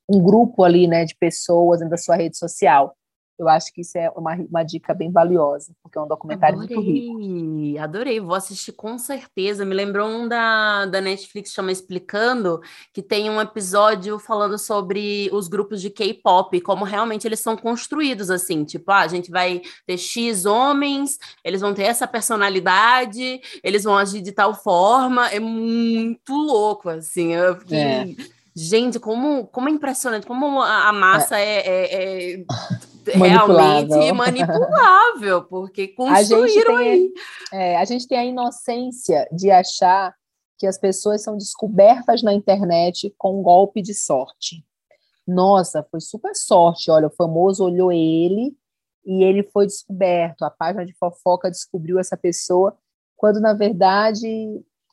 um grupo ali, né, de pessoas dentro da sua rede social. Eu acho que isso é uma, uma dica bem valiosa, porque é um documentário adorei, muito rico. Adorei, vou assistir com certeza. Me lembrou um da, da Netflix chama Explicando, que tem um episódio falando sobre os grupos de K-pop, como realmente eles são construídos assim. Tipo, ah, a gente vai ter X homens, eles vão ter essa personalidade, eles vão agir de tal forma. É muito louco, assim. Eu fiquei. É. Gente, como, como é impressionante, como a, massa é, é, é, é [laughs] realmente manipulável, porque [laughs] construíram a aí. É, a gente tem a inocência de achar que as pessoas são descobertas na internet com um golpe de sorte. Nossa, foi super sorte. Olha, o famoso olhou ele e ele foi descoberto. A página de fofoca descobriu essa pessoa, quando na verdade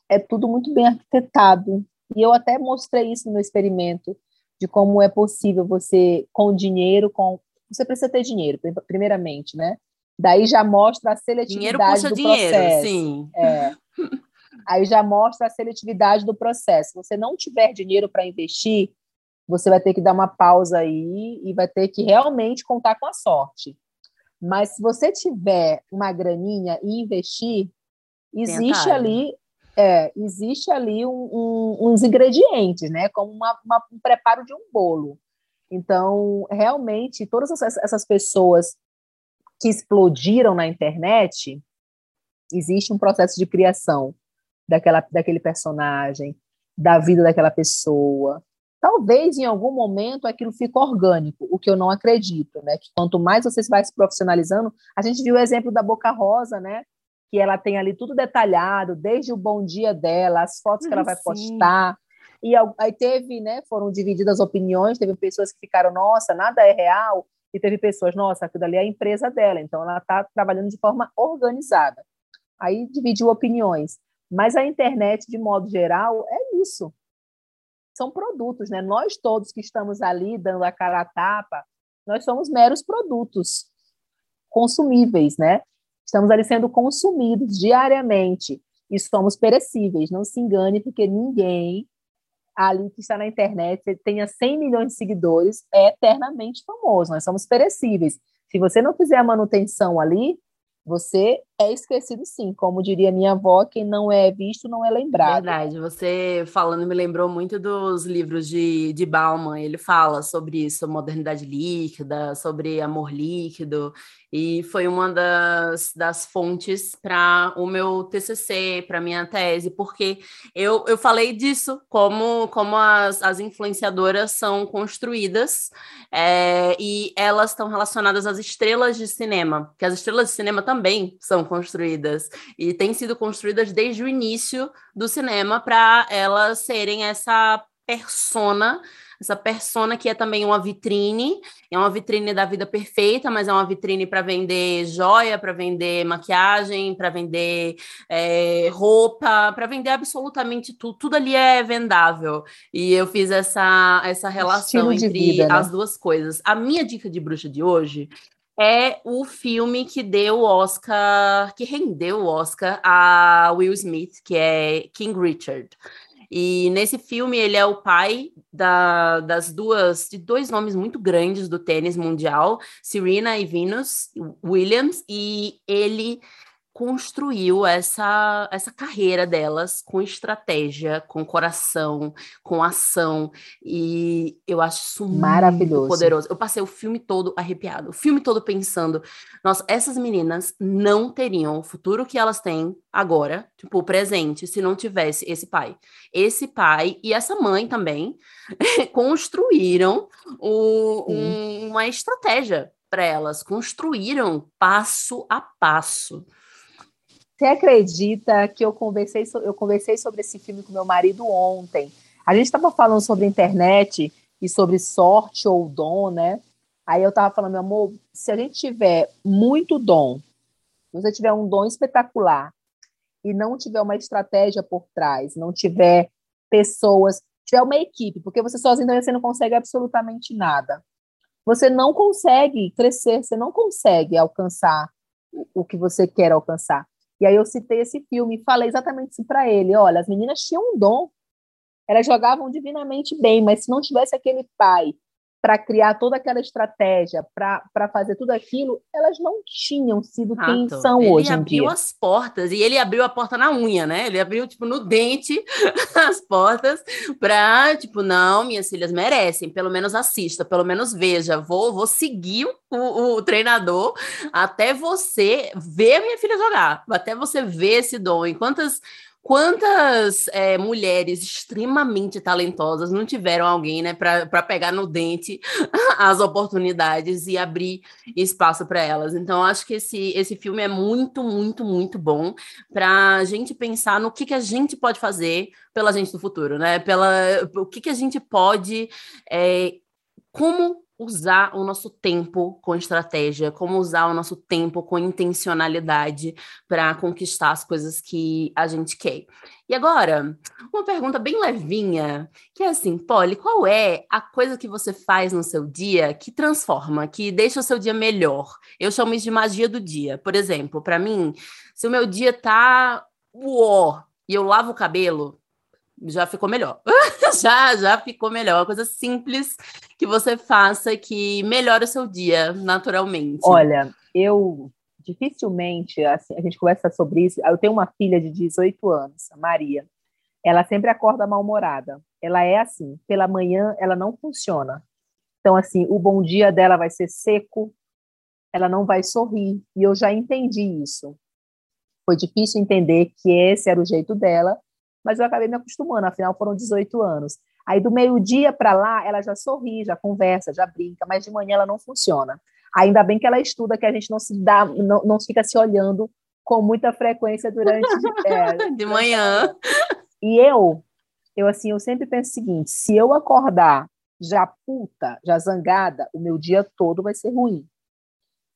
é tudo muito bem arquitetado. E eu até mostrei isso no meu experimento de como é possível você, com dinheiro, com você precisa ter dinheiro, primeiramente, né? Daí já mostra a seletividade do dinheiro, processo. Sim. É. [laughs] Aí já mostra a seletividade do processo. Se você não tiver dinheiro para investir, você vai ter que dar uma pausa aí e vai ter que realmente contar com a sorte. Mas se você tiver uma graninha e investir, existe ali, é, existe ali um, um, uns ingredientes, né? Como uma, uma, um preparo de um bolo. Então, realmente, todas essas pessoas que explodiram na internet, existe um processo de criação daquela, daquele personagem, da vida daquela pessoa. Talvez em algum momento aquilo fique orgânico, o que eu não acredito, né? Que quanto mais você vai se profissionalizando, a gente viu o exemplo da Boca Rosa, né? Que ela tem ali tudo detalhado, desde o bom dia dela, as fotos que ela vai sim. postar, e aí teve, né, foram divididas opiniões, teve pessoas que ficaram, nossa, nada é real, e teve pessoas, nossa, aquilo ali é a empresa dela, então ela está trabalhando de forma organizada. Aí dividiu opiniões. Mas a internet, de modo geral, é isso. São produtos, né? Nós todos que estamos ali dando a cara a tapa, nós somos meros produtos consumíveis, né? Estamos ali sendo consumidos diariamente e somos perecíveis. Não se engane, porque ninguém ali que está na internet, tenha 100 milhões de seguidores, é eternamente famoso. Nós somos perecíveis. Se você não fizer a manutenção ali, você é esquecido sim, como diria minha avó, quem não é visto não é lembrado. Verdade, você falando me lembrou muito dos livros de, de Bauman, ele fala sobre isso, modernidade líquida, sobre amor líquido, e foi uma das, das fontes para o meu TCC, para minha tese, porque eu, eu falei disso, como, como as, as influenciadoras são construídas, é, e elas estão relacionadas às estrelas de cinema, que as estrelas de cinema também são construídas, e têm sido construídas desde o início do cinema para elas serem essa persona essa persona que é também uma vitrine, é uma vitrine da vida perfeita, mas é uma vitrine para vender joia, para vender maquiagem, para vender é, roupa, para vender absolutamente tudo. Tudo ali é vendável. E eu fiz essa, essa relação entre vida, né? as duas coisas. A minha dica de bruxa de hoje é o filme que deu o Oscar, que rendeu o Oscar a Will Smith, que é King Richard. E nesse filme ele é o pai da, das duas, de dois nomes muito grandes do tênis mundial, Serena e Venus Williams, e ele construiu essa, essa carreira delas com estratégia, com coração, com ação, e eu acho isso maravilhoso, poderoso. Eu passei o filme todo arrepiado, o filme todo pensando, nossa, essas meninas não teriam o futuro que elas têm agora, tipo, o presente, se não tivesse esse pai. Esse pai e essa mãe também [laughs] construíram o, um, uma estratégia para elas, construíram passo a passo. Você acredita que eu conversei, eu conversei sobre esse filme com meu marido ontem? A gente estava falando sobre internet e sobre sorte ou dom, né? Aí eu tava falando, meu amor, se a gente tiver muito dom, se você tiver um dom espetacular e não tiver uma estratégia por trás, não tiver pessoas, tiver uma equipe, porque você sozinho você não consegue absolutamente nada. Você não consegue crescer, você não consegue alcançar o que você quer alcançar. E aí eu citei esse filme e falei exatamente isso para ele. Olha, as meninas tinham um dom, elas jogavam divinamente bem, mas se não tivesse aquele pai para criar toda aquela estratégia, para fazer tudo aquilo, elas não tinham sido Rato. quem são ele hoje em dia. Ele abriu as portas, e ele abriu a porta na unha, né? Ele abriu, tipo, no dente [laughs] as portas para, tipo, não, minhas filhas merecem, pelo menos assista, pelo menos veja, vou, vou seguir o, o treinador até você ver a minha filha jogar, até você ver esse dom. E quantas Quantas é, mulheres extremamente talentosas não tiveram alguém né, para pegar no dente [laughs] as oportunidades e abrir espaço para elas? Então, acho que esse, esse filme é muito, muito, muito bom para a gente pensar no que, que a gente pode fazer pela gente do futuro, né? Pela, o que, que a gente pode. É, como usar o nosso tempo com estratégia, como usar o nosso tempo com intencionalidade para conquistar as coisas que a gente quer. E agora, uma pergunta bem levinha, que é assim, Polly, qual é a coisa que você faz no seu dia que transforma, que deixa o seu dia melhor? Eu chamo isso de magia do dia. Por exemplo, para mim, se o meu dia tá uó, e eu lavo o cabelo, já ficou melhor. [laughs] já, já ficou melhor. Uma coisa simples que você faça que melhore o seu dia naturalmente. Olha, eu dificilmente, assim, a gente conversa sobre isso. Eu tenho uma filha de 18 anos, a Maria. Ela sempre acorda mal-humorada. Ela é assim, pela manhã ela não funciona. Então, assim, o bom dia dela vai ser seco, ela não vai sorrir. E eu já entendi isso. Foi difícil entender que esse era o jeito dela, mas eu acabei me acostumando, afinal foram 18 anos. Aí do meio-dia para lá, ela já sorri, já conversa, já brinca, mas de manhã ela não funciona. Ainda bem que ela estuda, que a gente não se dá, não, não fica se olhando com muita frequência durante [laughs] é, de manhã. E eu, eu assim, eu sempre penso o seguinte: se eu acordar já puta, já zangada, o meu dia todo vai ser ruim.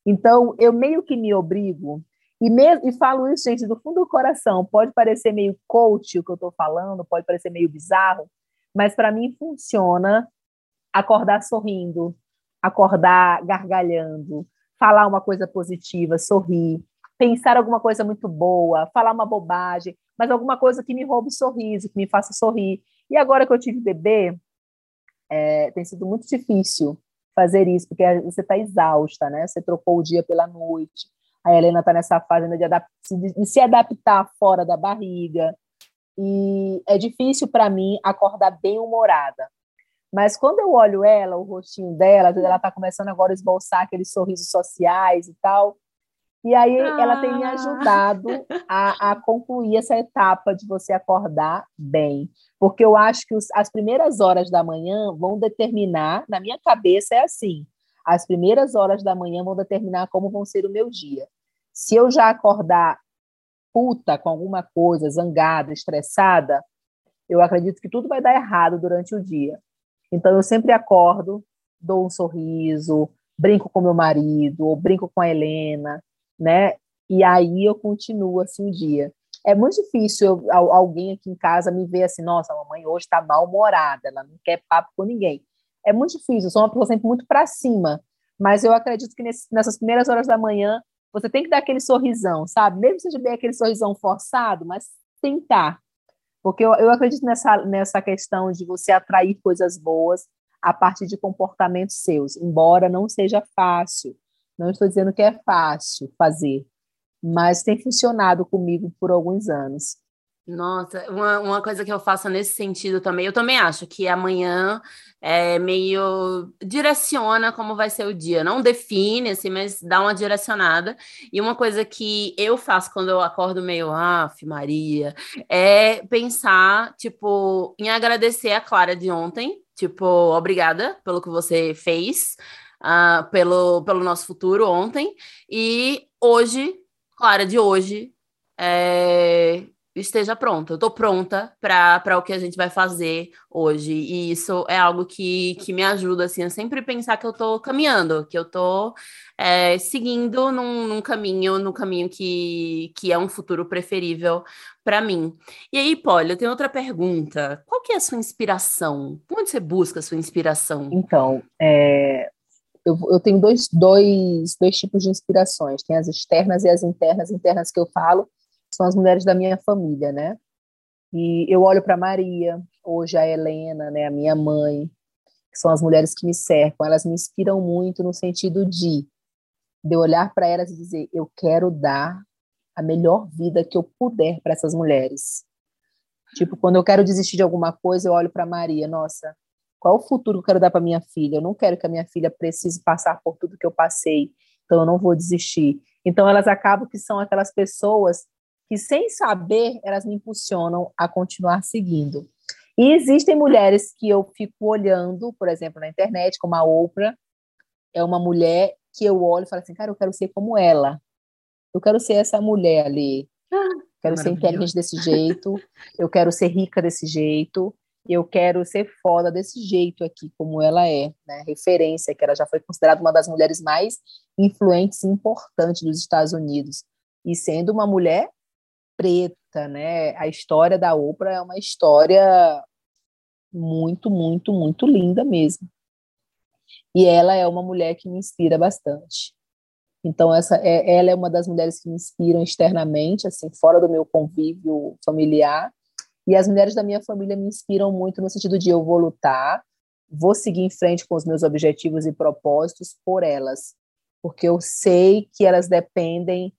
Então, eu meio que me obrigo e, mesmo, e falo isso, gente, do fundo do coração. Pode parecer meio coach o que eu estou falando, pode parecer meio bizarro, mas para mim funciona acordar sorrindo, acordar gargalhando, falar uma coisa positiva, sorrir, pensar alguma coisa muito boa, falar uma bobagem, mas alguma coisa que me roube o sorriso, que me faça sorrir. E agora que eu tive bebê, é, tem sido muito difícil fazer isso, porque você está exausta, né? Você trocou o dia pela noite, a Helena está nessa fase de, de, se adaptar fora da barriga. E é difícil para mim acordar bem humorada. Mas quando eu olho ela, o rostinho dela, ela está começando agora a esboçar aqueles sorrisos sociais e tal. E aí ah. ela tem me ah. ajudado a, a, concluir essa etapa de você acordar bem. Porque eu acho que os, as primeiras horas da manhã vão determinar, na minha cabeça é assim, as primeiras horas da manhã vão determinar como vão ser o meu dia. Se eu já acordar puta com alguma coisa, zangada, estressada, eu acredito que tudo vai dar errado durante o dia. Então eu sempre acordo, dou um sorriso, brinco com meu marido, ou brinco com a Helena, né? E aí eu continuo assim o dia. É muito difícil eu, alguém aqui em casa me ver assim, nossa, a mamãe hoje está mal-humorada, ela não quer papo com ninguém é muito difícil. Eu sou uma pessoa sempre muito para cima, mas eu acredito que nesse, nessas primeiras horas da manhã você tem que dar aquele sorrisão, sabe? Mesmo que seja bem aquele sorrisão forçado, mas tentar. Porque eu, eu acredito nessa, nessa questão de você atrair coisas boas a partir de comportamentos seus, embora não seja fácil. Não estou dizendo que é fácil fazer, mas tem funcionado comigo por alguns anos. Nossa, uma, uma coisa que eu faço nesse sentido também, eu também acho que amanhã é meio direciona como vai ser o dia, não define, assim, mas dá uma direcionada. E uma coisa que eu faço quando eu acordo meio, af, Maria, é pensar, tipo, em agradecer a Clara de ontem, tipo, obrigada pelo que você fez, uh, pelo, pelo nosso futuro ontem, e hoje, Clara de hoje, é, esteja pronta. Eu tô pronta para o que a gente vai fazer hoje. E isso é algo que, que me ajuda, assim, a sempre pensar que eu tô caminhando, que eu tô é, seguindo num, num, caminho, no caminho que, que é um futuro preferível para mim. E aí, Polly, eu tenho outra pergunta. Qual que é a sua inspiração? Onde você busca a sua inspiração? Então, é, eu, eu tenho dois, dois, dois tipos de inspirações. Tem as externas e as internas. Internas que eu falo são as mulheres da minha família, né? E eu olho para Maria, hoje a Helena, né, a minha mãe, que são as mulheres que me cercam. Elas me inspiram muito no sentido de de olhar para elas e dizer: eu quero dar a melhor vida que eu puder para essas mulheres. Tipo, quando eu quero desistir de alguma coisa, eu olho para Maria, nossa, qual o futuro que eu quero dar para minha filha? Eu não quero que a minha filha precise passar por tudo que eu passei, então eu não vou desistir. Então elas acabam que são aquelas pessoas que sem saber, elas me impulsionam a continuar seguindo. E existem mulheres que eu fico olhando, por exemplo, na internet, como a Oprah, é uma mulher que eu olho e falo assim, cara, eu quero ser como ela. Eu quero ser essa mulher ali. Ah, quero ser inteligente desse jeito, eu quero ser rica desse jeito, eu quero ser foda desse jeito aqui, como ela é, né? Referência, que ela já foi considerada uma das mulheres mais influentes e importantes dos Estados Unidos. E sendo uma mulher preta, né? A história da Oprah é uma história muito, muito, muito linda mesmo. E ela é uma mulher que me inspira bastante. Então essa é, ela é uma das mulheres que me inspiram externamente, assim, fora do meu convívio familiar. E as mulheres da minha família me inspiram muito no sentido de eu vou lutar, vou seguir em frente com os meus objetivos e propósitos por elas, porque eu sei que elas dependem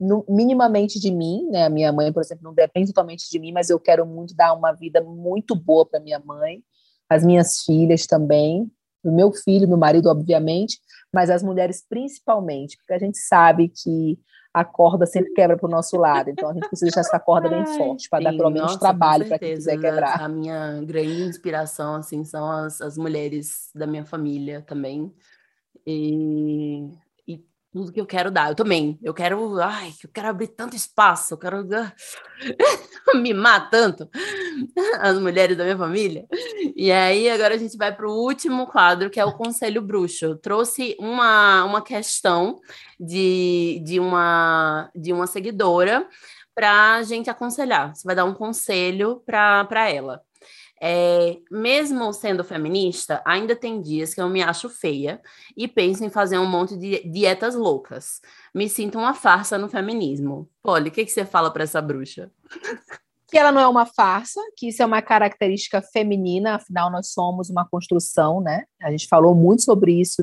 no, minimamente de mim, né? A minha mãe, por exemplo, não depende totalmente de mim, mas eu quero muito dar uma vida muito boa para minha mãe, as minhas filhas também, do meu filho, meu marido, obviamente, mas as mulheres principalmente, porque a gente sabe que a corda sempre quebra para o nosso lado, então a gente precisa deixar essa corda bem forte para dar pelo menos nossa, trabalho para quem quiser quebrar. A minha grande inspiração assim são as, as mulheres da minha família também. E tudo que eu quero dar. Eu também. Eu quero, ai, eu quero abrir tanto espaço, eu quero [laughs] mimar tanto as mulheres da minha família. E aí agora a gente vai para o último quadro, que é o Conselho Bruxo. Eu trouxe uma, uma questão de, de, uma, de uma seguidora para a gente aconselhar. Você vai dar um conselho para ela. É, mesmo sendo feminista, ainda tem dias que eu me acho feia e penso em fazer um monte de dietas loucas. Me sinto uma farsa no feminismo. Polly, o que, que você fala para essa bruxa? Que ela não é uma farsa, que isso é uma característica feminina, afinal, nós somos uma construção, né? A gente falou muito sobre isso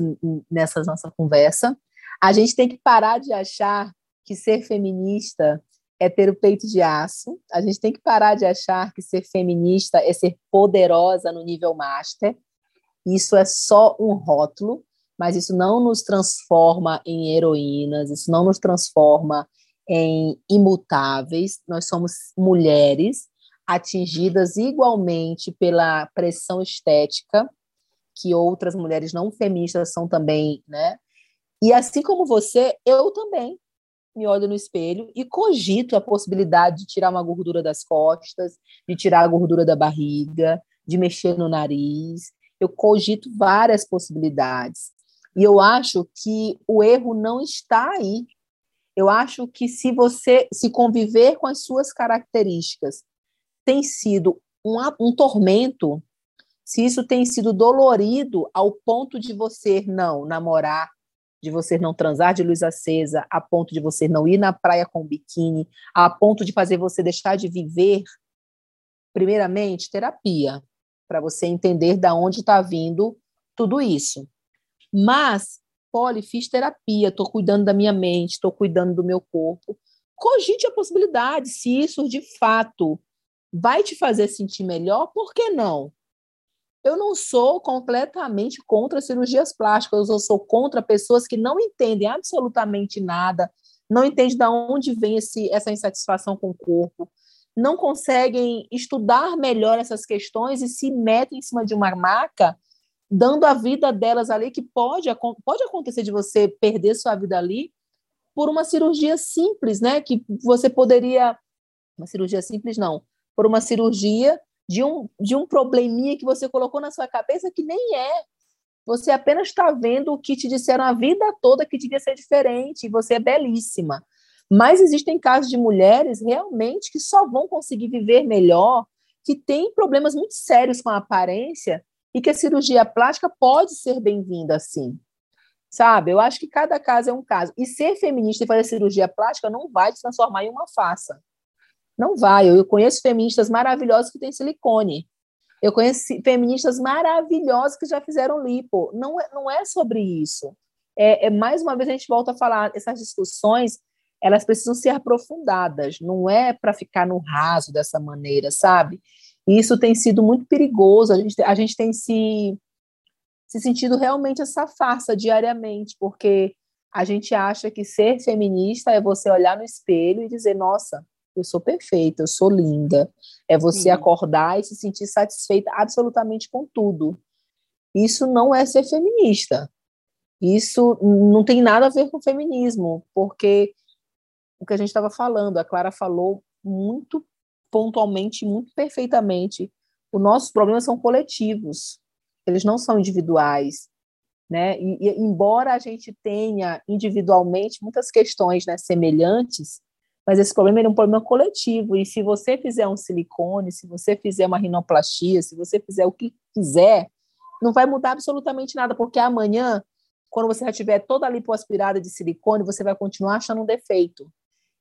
nessa nossa conversa. A gente tem que parar de achar que ser feminista é ter o peito de aço. A gente tem que parar de achar que ser feminista é ser poderosa no nível master. Isso é só um rótulo, mas isso não nos transforma em heroínas, isso não nos transforma em imutáveis. Nós somos mulheres atingidas igualmente pela pressão estética que outras mulheres não feministas são também, né? E assim como você, eu também me olho no espelho e cogito a possibilidade de tirar uma gordura das costas, de tirar a gordura da barriga, de mexer no nariz. Eu cogito várias possibilidades. E eu acho que o erro não está aí. Eu acho que se você se conviver com as suas características tem sido um, um tormento, se isso tem sido dolorido ao ponto de você não namorar, de você não transar de luz acesa, a ponto de você não ir na praia com biquíni, a ponto de fazer você deixar de viver, primeiramente, terapia, para você entender da onde está vindo tudo isso. Mas, Poli, fiz terapia, estou cuidando da minha mente, estou cuidando do meu corpo. Cogite a possibilidade, se isso de fato vai te fazer sentir melhor, por que não? Eu não sou completamente contra cirurgias plásticas, eu sou contra pessoas que não entendem absolutamente nada, não entendem de onde vem esse, essa insatisfação com o corpo, não conseguem estudar melhor essas questões e se metem em cima de uma maca, dando a vida delas ali, que pode, pode acontecer de você perder sua vida ali por uma cirurgia simples, né? Que você poderia Uma cirurgia simples, não. Por uma cirurgia de um, de um probleminha que você colocou na sua cabeça que nem é. Você apenas está vendo o que te disseram a vida toda que devia ser diferente, e você é belíssima. Mas existem casos de mulheres realmente que só vão conseguir viver melhor, que têm problemas muito sérios com a aparência e que a cirurgia plástica pode ser bem-vinda sim. Sabe? Eu acho que cada caso é um caso. E ser feminista e fazer cirurgia plástica não vai te transformar em uma faça. Não vai. Eu conheço feministas maravilhosas que têm silicone. Eu conheço feministas maravilhosas que já fizeram lipo. Não é, não é sobre isso. É, é, mais uma vez a gente volta a falar, essas discussões, elas precisam ser aprofundadas, não é para ficar no raso dessa maneira, sabe? E isso tem sido muito perigoso, a gente, a gente tem se, se sentido realmente essa farsa diariamente, porque a gente acha que ser feminista é você olhar no espelho e dizer, nossa, eu sou perfeita, eu sou linda. É você Sim. acordar e se sentir satisfeita absolutamente com tudo. Isso não é ser feminista. Isso não tem nada a ver com feminismo, porque o que a gente estava falando, a Clara falou muito pontualmente, muito perfeitamente. Os nossos problemas são coletivos, eles não são individuais. Né? E, e embora a gente tenha individualmente muitas questões né, semelhantes, mas esse problema é um problema coletivo. E se você fizer um silicone, se você fizer uma rinoplastia, se você fizer o que quiser, não vai mudar absolutamente nada, porque amanhã, quando você já tiver toda a lipoaspirada de silicone, você vai continuar achando um defeito.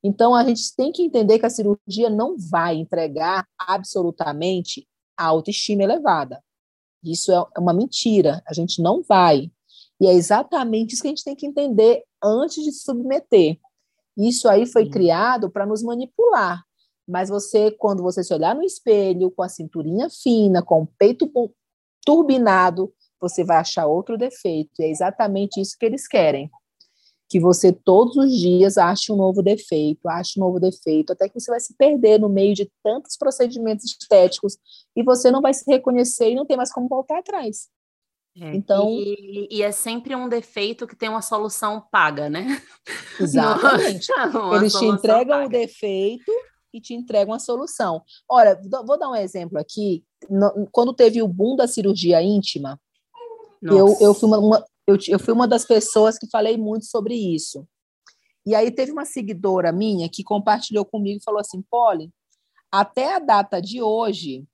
Então, a gente tem que entender que a cirurgia não vai entregar absolutamente a autoestima elevada. Isso é uma mentira. A gente não vai. E é exatamente isso que a gente tem que entender antes de se submeter. Isso aí foi criado para nos manipular. Mas você, quando você se olhar no espelho, com a cinturinha fina, com o peito turbinado, você vai achar outro defeito. E é exatamente isso que eles querem. Que você todos os dias ache um novo defeito, ache um novo defeito, até que você vai se perder no meio de tantos procedimentos estéticos e você não vai se reconhecer e não tem mais como voltar atrás. É, então, e, e, é sempre um defeito que tem uma solução paga, né? [laughs] Exatamente. [laughs] Eles te entregam paga. o defeito e te entregam a solução. Olha, vou dar um exemplo aqui. quando teve o boom da cirurgia íntima, eu, eu, fui uma, uma, eu, eu fui uma das pessoas que falei muito sobre isso. E aí teve uma seguidora minha que compartilhou comigo e falou assim, Polly, até a data de hoje,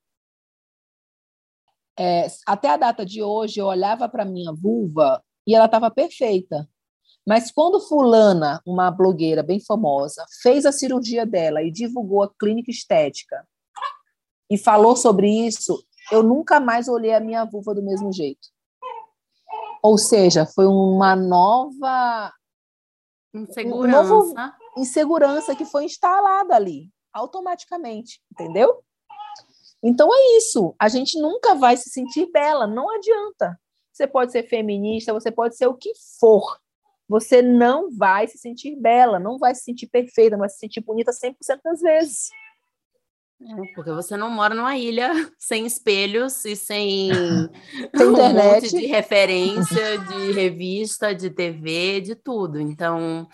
é, até a data de hoje, eu olhava para minha vulva e ela estava perfeita. Mas quando fulana, uma blogueira bem famosa, fez a cirurgia dela e divulgou a clínica estética e falou sobre isso, eu nunca mais olhei a minha vulva do mesmo jeito. Ou seja, foi uma nova insegurança, um insegurança que foi instalada ali automaticamente, entendeu? Então é isso. A gente nunca vai se sentir bela, não adianta. Você pode ser feminista, você pode ser o que for. Você não vai se sentir bela, não vai se sentir perfeita, vai se sentir bonita 100% das vezes. É, porque você não mora numa ilha [laughs] sem espelhos e sem, [laughs] sem [laughs] um internet. monte de referência, de revista, de TV, de tudo. Então,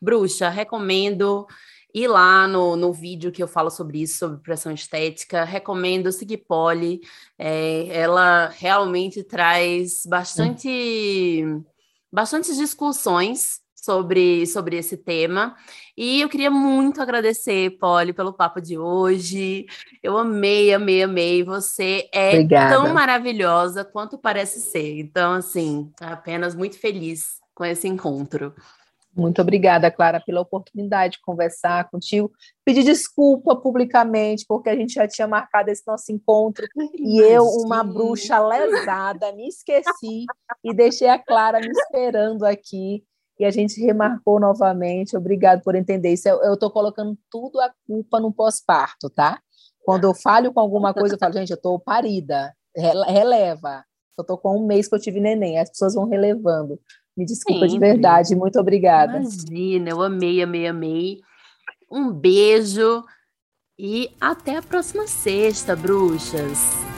bruxa, recomendo ir lá no, no vídeo que eu falo sobre isso, sobre pressão estética. Recomendo seguir Polly. É, ela realmente traz bastante, bastante discussões sobre, sobre esse tema. E eu queria muito agradecer, Polly, pelo papo de hoje. Eu amei, amei, amei. Você é Obrigada. tão maravilhosa quanto parece ser. Então, assim, apenas muito feliz com esse encontro. Muito obrigada, Clara, pela oportunidade de conversar contigo. Pedir desculpa publicamente, porque a gente já tinha marcado esse nosso encontro e eu, uma bruxa lesada, me esqueci e deixei a Clara me esperando aqui. E a gente remarcou novamente. Obrigado por entender isso. Eu estou colocando tudo a culpa no pós-parto, tá? Quando eu falho com alguma coisa, eu falo, gente, eu estou parida, releva. Eu estou com um mês que eu tive neném, as pessoas vão relevando. Me desculpa Sempre. de verdade, muito obrigada. Imagina, eu amei, amei, amei. Um beijo e até a próxima sexta, bruxas.